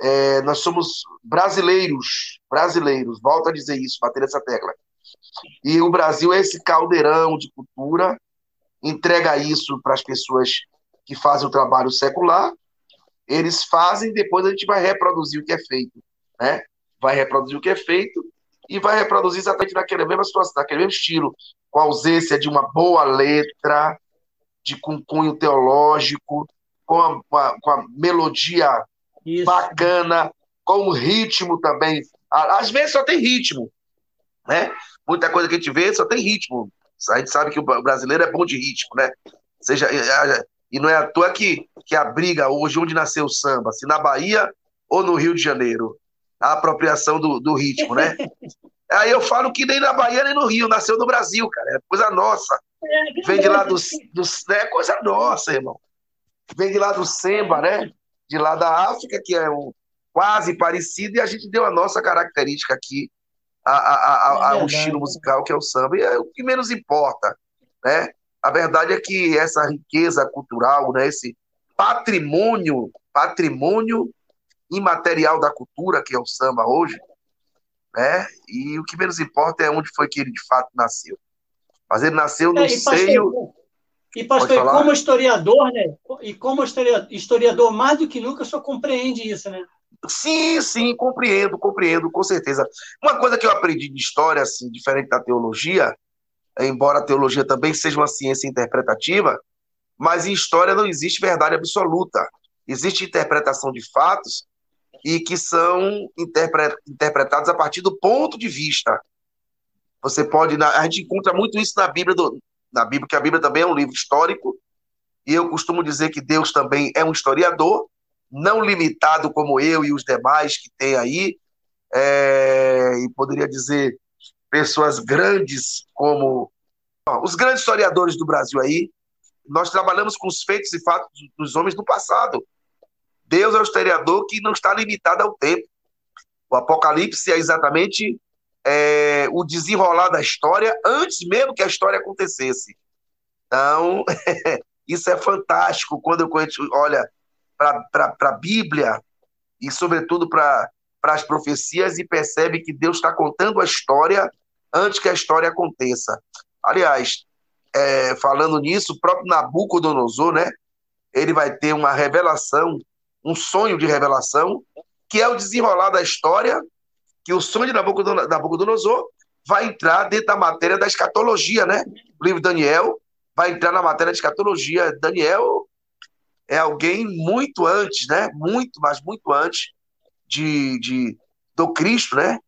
[SPEAKER 2] é, nós somos brasileiros, brasileiros, volto a dizer isso, bater essa tecla. E o Brasil é esse caldeirão de cultura, entrega isso para as pessoas que fazem o trabalho secular, eles fazem, depois a gente vai reproduzir o que é feito, né? Vai reproduzir o que é feito e vai reproduzir exatamente naquela mesma situação, naquele mesmo estilo, com a ausência de uma boa letra, de com cunho teológico, com a, com a, com a melodia Isso. bacana, com o ritmo também. Às vezes só tem ritmo, né? Muita coisa que a gente vê só tem ritmo. A gente sabe que o brasileiro é bom de ritmo, né? Seja e não é à toa que, que a briga hoje, onde nasceu o samba, se na Bahia ou no Rio de Janeiro, a apropriação do, do ritmo, né? Aí eu falo que nem na Bahia nem no Rio, nasceu no Brasil, cara, é coisa nossa. Vem de lá do, do é coisa nossa, irmão. Vem de lá do Semba, né? De lá da África, que é um, quase parecido, e a gente deu a nossa característica aqui, a, a, a, é o estilo musical que é o samba, e é o que menos importa, né? A verdade é que essa riqueza cultural, né, esse patrimônio, patrimônio imaterial da cultura, que é o samba hoje, né? E o que menos importa é onde foi que ele de fato nasceu. Mas ele nasceu no é, e seio. Pastor,
[SPEAKER 1] e pastor, como historiador, né? E como historiador, mais do que nunca, o senhor compreende isso, né?
[SPEAKER 2] Sim, sim, compreendo, compreendo, com certeza. Uma coisa que eu aprendi de história, assim, diferente da teologia, embora a teologia também seja uma ciência interpretativa, mas em história não existe verdade absoluta. Existe interpretação de fatos e que são interpretados a partir do ponto de vista. Você pode, a gente encontra muito isso na Bíblia, do, na Bíblia, que a Bíblia também é um livro histórico, e eu costumo dizer que Deus também é um historiador, não limitado como eu e os demais que tem aí, é, e poderia dizer pessoas grandes como ó, os grandes historiadores do Brasil aí. Nós trabalhamos com os feitos e fatos dos homens do passado. Deus é o historiador que não está limitado ao tempo. O Apocalipse é exatamente é, o desenrolar da história antes mesmo que a história acontecesse. Então, isso é fantástico quando eu olha para a Bíblia e, sobretudo, para as profecias e percebe que Deus está contando a história antes que a história aconteça. Aliás, é, falando nisso, o próprio Nabucodonosor, né? Ele vai ter uma revelação, um sonho de revelação, que é o desenrolar da história, que o sonho de Nabucodonosor vai entrar dentro da matéria da escatologia, né? O livro Daniel, vai entrar na matéria de escatologia. Daniel é alguém muito antes, né? Muito, mas muito antes de, de do Cristo, né?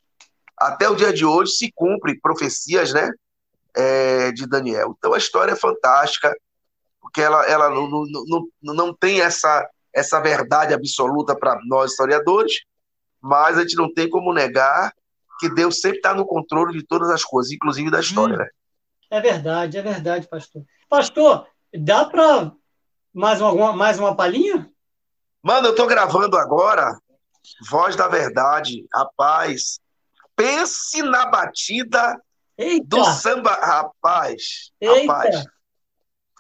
[SPEAKER 2] Até o dia de hoje se cumpre profecias, né? É, de Daniel. Então a história é fantástica, porque ela, ela não, não, não, não tem essa, essa verdade absoluta para nós historiadores, mas a gente não tem como negar que Deus sempre está no controle de todas as coisas, inclusive da história, hum, né?
[SPEAKER 1] É verdade, é verdade, pastor. Pastor, dá para mais uma, mais uma palhinha?
[SPEAKER 2] Mano, eu estou gravando agora Voz da Verdade. Rapaz, pense na batida Eita. do samba. Rapaz, Eita. rapaz.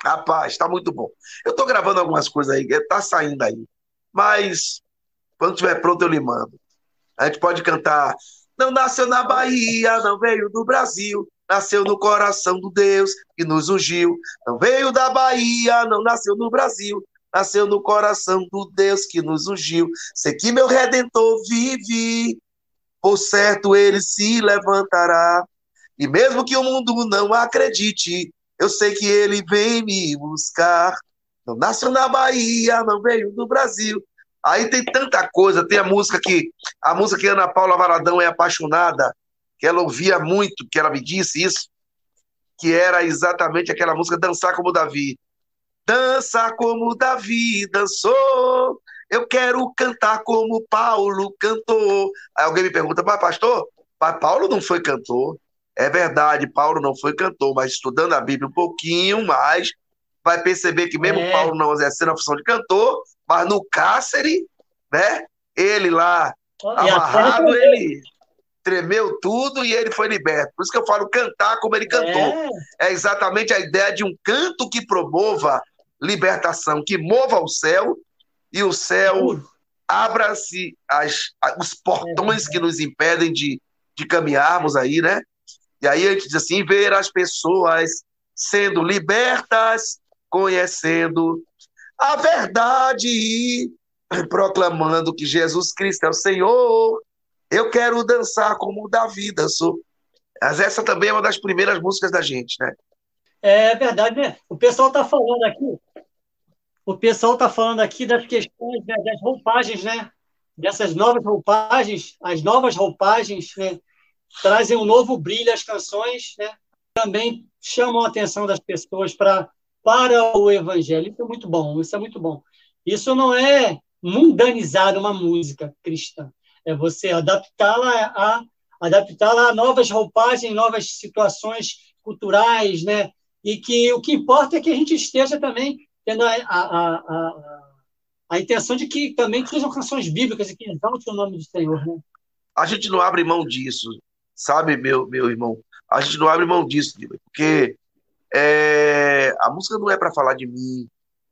[SPEAKER 2] Rapaz, tá muito bom. Eu tô gravando algumas coisas aí, tá saindo aí. Mas quando tiver pronto eu lhe mando. A gente pode cantar Não nasceu na Bahia, não veio do Brasil, nasceu no coração do Deus que nos ungiu. Não veio da Bahia, não nasceu no Brasil, nasceu no coração do Deus que nos ungiu. Sei que meu redentor vive, por certo ele se levantará. E mesmo que o mundo não acredite, eu sei que ele vem me buscar. Não nasceu na Bahia, não veio do Brasil. Aí tem tanta coisa, tem a música que a música que Ana Paula Varadão é apaixonada, que ela ouvia muito, que ela me disse isso, que era exatamente aquela música Dançar como Davi. Dança como Davi dançou, eu quero cantar como Paulo cantou. Aí alguém me pergunta, mas pastor, mas Paulo não foi cantor? É verdade, Paulo não foi cantor, mas estudando a Bíblia um pouquinho mais, vai perceber que mesmo é. Paulo não exercendo a função de cantor, mas no cárcere, né? Ele lá, amarrado, ele tremeu tudo e ele foi liberto. Por isso que eu falo cantar como ele cantou. É, é exatamente a ideia de um canto que promova libertação, que mova o céu e o céu abra-se os portões é. que nos impedem de, de caminharmos aí, né? E aí a gente diz assim: ver as pessoas sendo libertas, conhecendo a verdade e proclamando que Jesus Cristo é o Senhor eu quero dançar como Davi dançou. Mas essa também é uma das primeiras músicas da gente, né?
[SPEAKER 1] É verdade, né? O pessoal está falando aqui, o pessoal está falando aqui das questões né, das roupagens, né? Dessas novas roupagens, as novas roupagens, né? Trazem um novo brilho às canções, né? Também chamam a atenção das pessoas para para o evangelho. Isso é muito bom, isso é muito bom. Isso não é mundanizar uma música cristã é você adaptá-la a adaptá-la a novas roupagens, novas situações culturais, né? E que o que importa é que a gente esteja também tendo a, a, a, a intenção de que também sejam canções bíblicas e que exaltem o nome do Senhor, né?
[SPEAKER 2] A gente não abre mão disso, sabe, meu, meu irmão? A gente não abre mão disso, porque é, a música não é para falar de mim,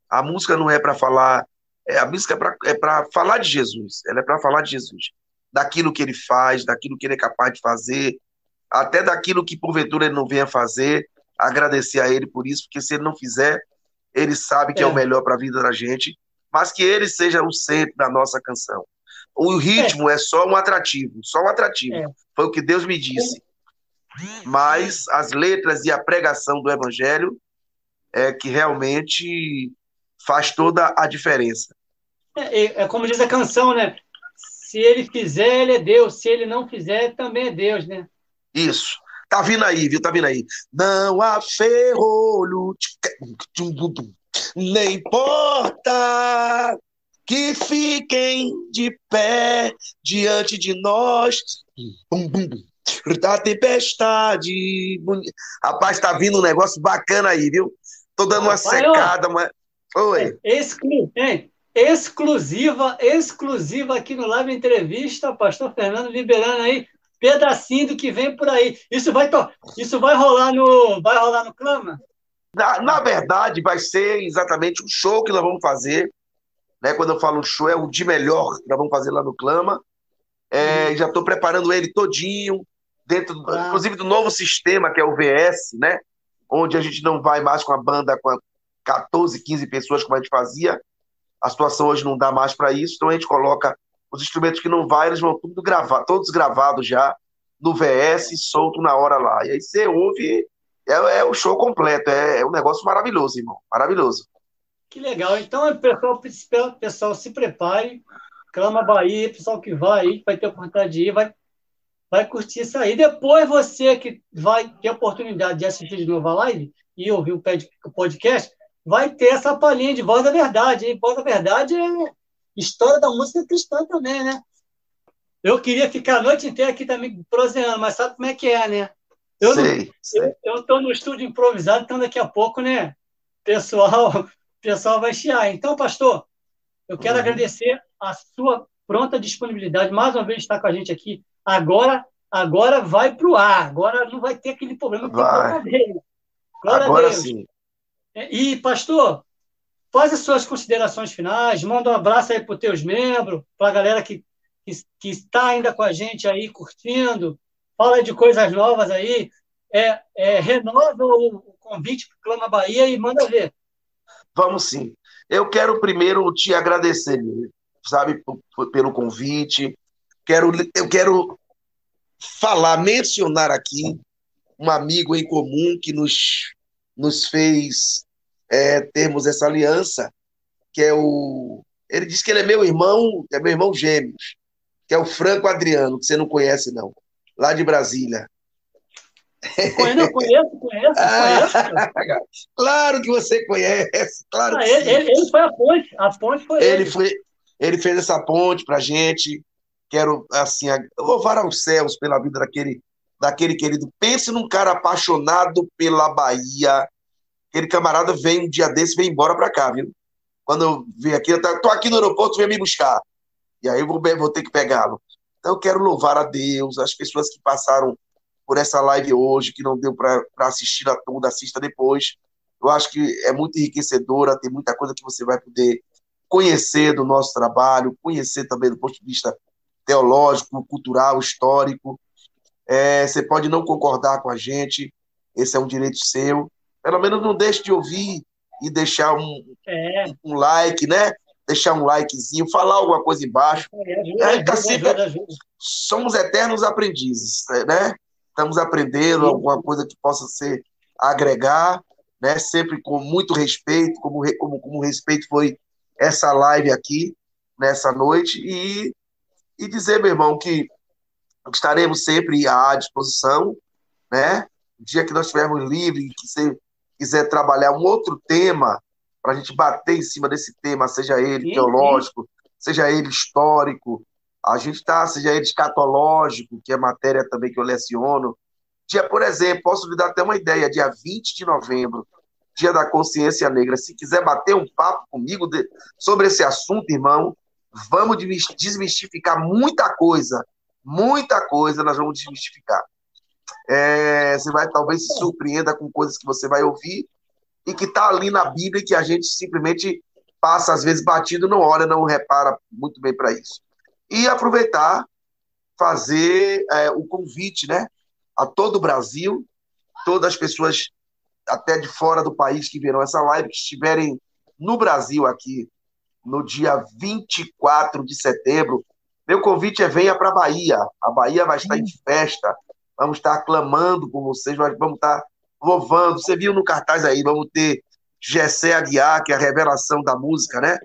[SPEAKER 2] a música não é para falar, é, a música é para é falar de Jesus, ela é para falar de Jesus daquilo que ele faz, daquilo que ele é capaz de fazer, até daquilo que porventura ele não venha fazer, agradecer a ele por isso, porque se ele não fizer, ele sabe que é, é o melhor para a vida da gente, mas que ele seja o centro da nossa canção. O ritmo é, é só um atrativo, só um atrativo. É. Foi o que Deus me disse. Mas as letras e a pregação do evangelho é que realmente faz toda a diferença.
[SPEAKER 1] É, é como diz a canção, né? Se ele fizer, ele é Deus. Se ele não fizer, também é Deus, né?
[SPEAKER 2] Isso. Tá vindo aí, viu? Tá vindo aí. Não há ferrolho, nem porta que fiquem de pé diante de nós. Bum, bum, bum. Da tempestade. Rapaz, tá vindo um negócio bacana aí, viu? Tô dando uma secada, mas.
[SPEAKER 1] Oi. Exclu... Hein? Exclusiva, exclusiva aqui no Live Entrevista, pastor Fernando liberando aí pedacinho do que vem por aí. Isso vai isso vai rolar no vai rolar no Clama?
[SPEAKER 2] Na, na verdade, vai ser exatamente um show que nós vamos fazer. Né? Quando eu falo show, é o de melhor que nós vamos fazer lá no Clama. É, uhum. Já estou preparando ele todinho, dentro, ah. inclusive do novo sistema, que é o VS, né? Onde a gente não vai mais com a banda com 14, 15 pessoas, como a gente fazia, a situação hoje não dá mais para isso, então a gente coloca os instrumentos que não vai, eles vão tudo gravar, todos gravados já no VS, solto na hora lá. E aí você ouve é, é o show completo, é, é um negócio maravilhoso, irmão, maravilhoso.
[SPEAKER 1] Que legal. Então, pessoal, pessoal se prepare, clama Bahia, pessoal que vai aí, vai ter oportunidade de ir, vai, vai curtir isso aí. Depois você que vai ter oportunidade de assistir de novo a live e ouvir o podcast, vai ter essa palhinha de voz da verdade. Hein? Voz da verdade é história da música cristã também, né? Eu queria ficar a noite inteira aqui também proseando, mas sabe como é que é, né? Eu
[SPEAKER 2] sei,
[SPEAKER 1] Eu estou no estúdio improvisado, então daqui a pouco, né? Pessoal, pessoal vai chiar. Então, pastor, eu quero uhum. agradecer a sua pronta disponibilidade, mais uma vez estar com a gente aqui. Agora, agora vai para o ar. Agora não vai ter aquele problema
[SPEAKER 2] com a
[SPEAKER 1] Glória agora sim. É, e, pastor, faz as suas considerações finais, manda um abraço aí para os teus membros, para a galera que, que, que, está ainda com a gente aí curtindo, fala de coisas novas aí, é, é renova o, o convite para Clama Bahia e manda ver.
[SPEAKER 2] Vamos sim. Eu quero primeiro te agradecer, sabe, pelo convite. Quero, eu quero falar, mencionar aqui um amigo em comum que nos, nos fez é, termos essa aliança, que é o. Ele diz que ele é meu irmão, é meu irmão gêmeos, que é o Franco Adriano, que você não conhece, não, lá de Brasília.
[SPEAKER 1] Conheço, conheço, conheço,
[SPEAKER 2] claro que você conhece, claro
[SPEAKER 1] ah, ele, ele, ele, foi a ponte, a ponte foi ele.
[SPEAKER 2] Ele, foi, ele fez essa ponte pra gente. Quero, assim, louvar aos céus pela vida daquele, daquele querido. Pense num cara apaixonado pela Bahia, aquele camarada vem um dia desse, vem embora para cá, viu? Quando eu vim aqui, eu tô aqui no aeroporto, vem me buscar. E aí eu vou, vou ter que pegá-lo. Então eu quero louvar a Deus, as pessoas que passaram por essa live hoje, que não deu para assistir a toda, assista depois. Eu acho que é muito enriquecedora, tem muita coisa que você vai poder conhecer do nosso trabalho, conhecer também do ponto de vista teológico, cultural, histórico. É, você pode não concordar com a gente, esse é um direito seu, pelo menos não deixe de ouvir e deixar um, é. um like, né? Deixar um likezinho, falar alguma coisa embaixo. É, ajuda, tá sempre... ajuda, ajuda. Somos eternos aprendizes, né? Estamos aprendendo Sim. alguma coisa que possa ser agregar, né? Sempre com muito respeito, como, como, como respeito foi essa live aqui, nessa noite, e, e dizer, meu irmão, que estaremos sempre à disposição, né? O dia que nós estivermos livres, que você quiser trabalhar um outro tema, para a gente bater em cima desse tema, seja ele sim, teológico, sim. seja ele histórico, a gente está, seja ele escatológico, que é matéria também que eu leciono. Dia, por exemplo, posso lhe dar até uma ideia, dia 20 de novembro, dia da consciência negra. Se quiser bater um papo comigo de, sobre esse assunto, irmão, vamos desmistificar muita coisa, muita coisa nós vamos desmistificar. É, você vai talvez se surpreenda com coisas que você vai ouvir e que está ali na Bíblia e que a gente simplesmente passa, às vezes, batido, não olha, não repara muito bem para isso. E aproveitar, fazer é, o convite né, a todo o Brasil, todas as pessoas até de fora do país que viram essa live, que estiverem no Brasil aqui, no dia 24 de setembro, meu convite é venha para a Bahia. A Bahia vai estar em festa vamos estar clamando por vocês, vamos estar louvando. Você viu no cartaz aí, vamos ter Gessé Aguiar, que é a revelação da música, né?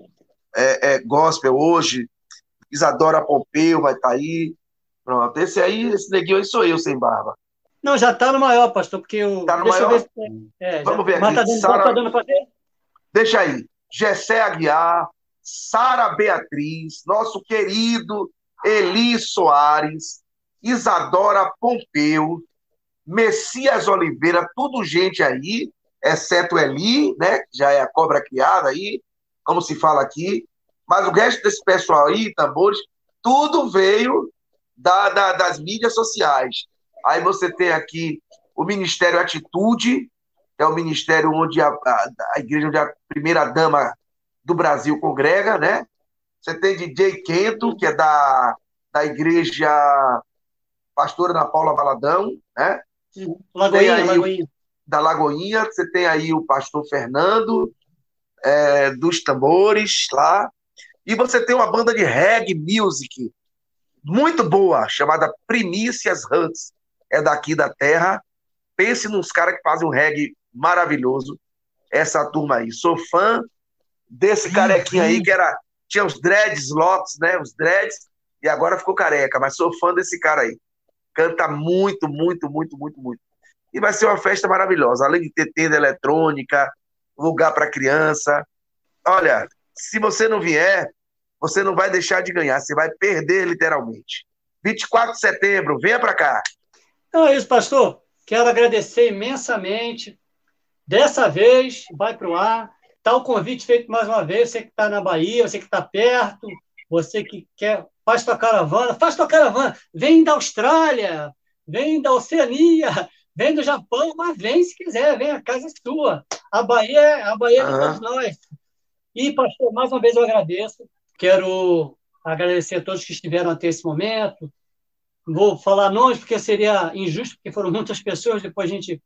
[SPEAKER 2] É, é gospel hoje. Isadora Pompeu vai estar aí. Pronto, esse aí, esse neguinho aí sou eu, sem barba.
[SPEAKER 1] Não, já está no maior, pastor, porque o.
[SPEAKER 2] Tá no Deixa maior? Ver... É, Vamos já... ver aqui. Tá dando, Sarah... tá dando ver? Deixa aí. Gessé Aguiar, Sara Beatriz, nosso querido Eli Soares, Isadora Pompeu, Messias Oliveira, tudo gente aí, exceto Eli, né, que já é a cobra criada aí, como se fala aqui, mas o resto desse pessoal aí, tambores, tudo veio da, da, das mídias sociais. Aí você tem aqui o Ministério Atitude, que é o ministério onde a, a, a igreja onde a primeira dama do Brasil congrega, né? Você tem DJ Quento, que é da, da igreja pastora Ana Paula Valadão, né?
[SPEAKER 1] Lagoinha, aí, Lagoinha.
[SPEAKER 2] Da Lagoinha, você tem aí o pastor Fernando, é, dos tambores lá, e você tem uma banda de reggae music muito boa, chamada Primícias Hunts, é daqui da terra, pense nos caras que fazem um reggae maravilhoso. Essa turma aí. Sou fã desse carequinho aí que era. Tinha os dreads, lotes, né? Os dreads, e agora ficou careca, mas sou fã desse cara aí. Canta muito, muito, muito, muito, muito. E vai ser uma festa maravilhosa. Além de ter tenda eletrônica, lugar para criança. Olha, se você não vier, você não vai deixar de ganhar, você vai perder literalmente. 24 de setembro, venha para cá.
[SPEAKER 1] Então é isso, pastor. Quero agradecer imensamente. Dessa vez, vai para o ar. Está o convite feito mais uma vez. Você que está na Bahia, você que está perto, você que quer, faz tua caravana, faz tua caravana. Vem da Austrália, vem da Oceania, vem do Japão, mas vem se quiser, vem, a casa é sua. A Bahia, a Bahia é de todos nós. E, pastor, mais uma vez eu agradeço. Quero agradecer a todos que estiveram até esse momento, vou falar nomes porque seria injusto, porque foram muitas pessoas, depois a gente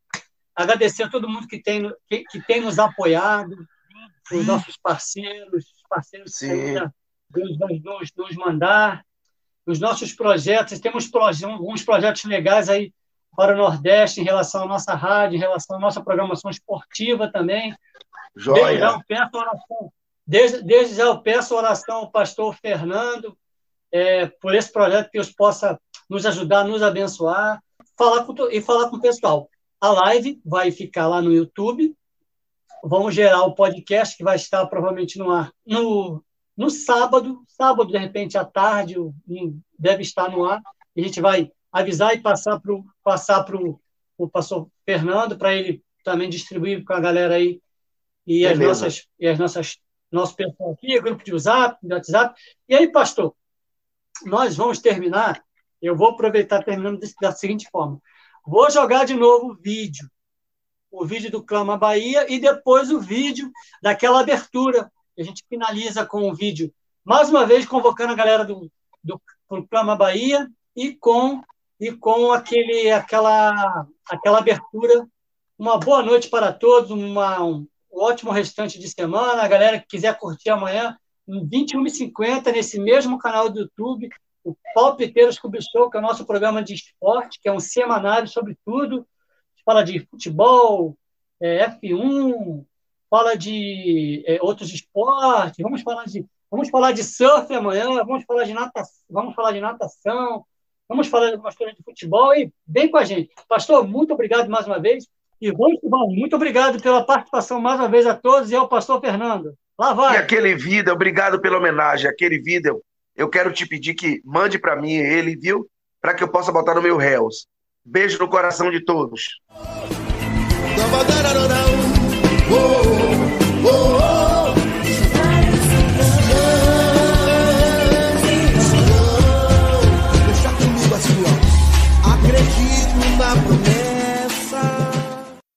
[SPEAKER 1] agradecer a todo mundo que tem, que, que tem nos apoiado, os nossos parceiros, parceiros Sim. que Deus vai nos, nos mandar, os nossos projetos, temos proje alguns projetos legais aí para o Nordeste em relação à nossa rádio, em relação à nossa programação esportiva também.
[SPEAKER 2] Joia. Desde já
[SPEAKER 1] eu peço oração, desde, desde já eu peço oração ao pastor Fernando, é, por esse projeto que Deus possa nos ajudar, nos abençoar, falar com, e falar com o pessoal. A live vai ficar lá no YouTube. Vamos gerar o podcast que vai estar provavelmente no ar no, no sábado, sábado, de repente, à tarde, deve estar no ar. A gente vai avisar e passar para o passar pro, o pastor Fernando, para ele também distribuir com a galera aí e as nossas, e as nossas nosso pessoal aqui, grupo de WhatsApp, de WhatsApp. E aí, pastor, nós vamos terminar eu vou aproveitar terminando da seguinte forma. Vou jogar de novo o vídeo. O vídeo do Clama Bahia e depois o vídeo daquela abertura. A gente finaliza com o vídeo, mais uma vez, convocando a galera do, do, do Clama Bahia e com, e com aquele, aquela, aquela abertura. Uma boa noite para todos, uma, um ótimo restante de semana. A galera que quiser curtir amanhã, em 21h50, nesse mesmo canal do YouTube, o Palpiteiros Clube Show, que é o nosso programa de esporte, que é um semanário sobre tudo. A gente fala de futebol, é, F1, fala de é, outros esportes, vamos falar de, vamos falar de surf amanhã, vamos falar de natação, vamos falar de natação, vamos falar de algumas coisas de futebol e vem com a gente. Pastor, muito obrigado mais uma vez. E vamos muito obrigado pela participação mais uma vez a todos e ao pastor Fernando. Lá vai.
[SPEAKER 2] E aquele vídeo, obrigado pela homenagem. Aquele vídeo eu quero te pedir que mande para mim ele, viu? Para que eu possa botar no meu réus. Beijo no coração de todos. Acredito na promessa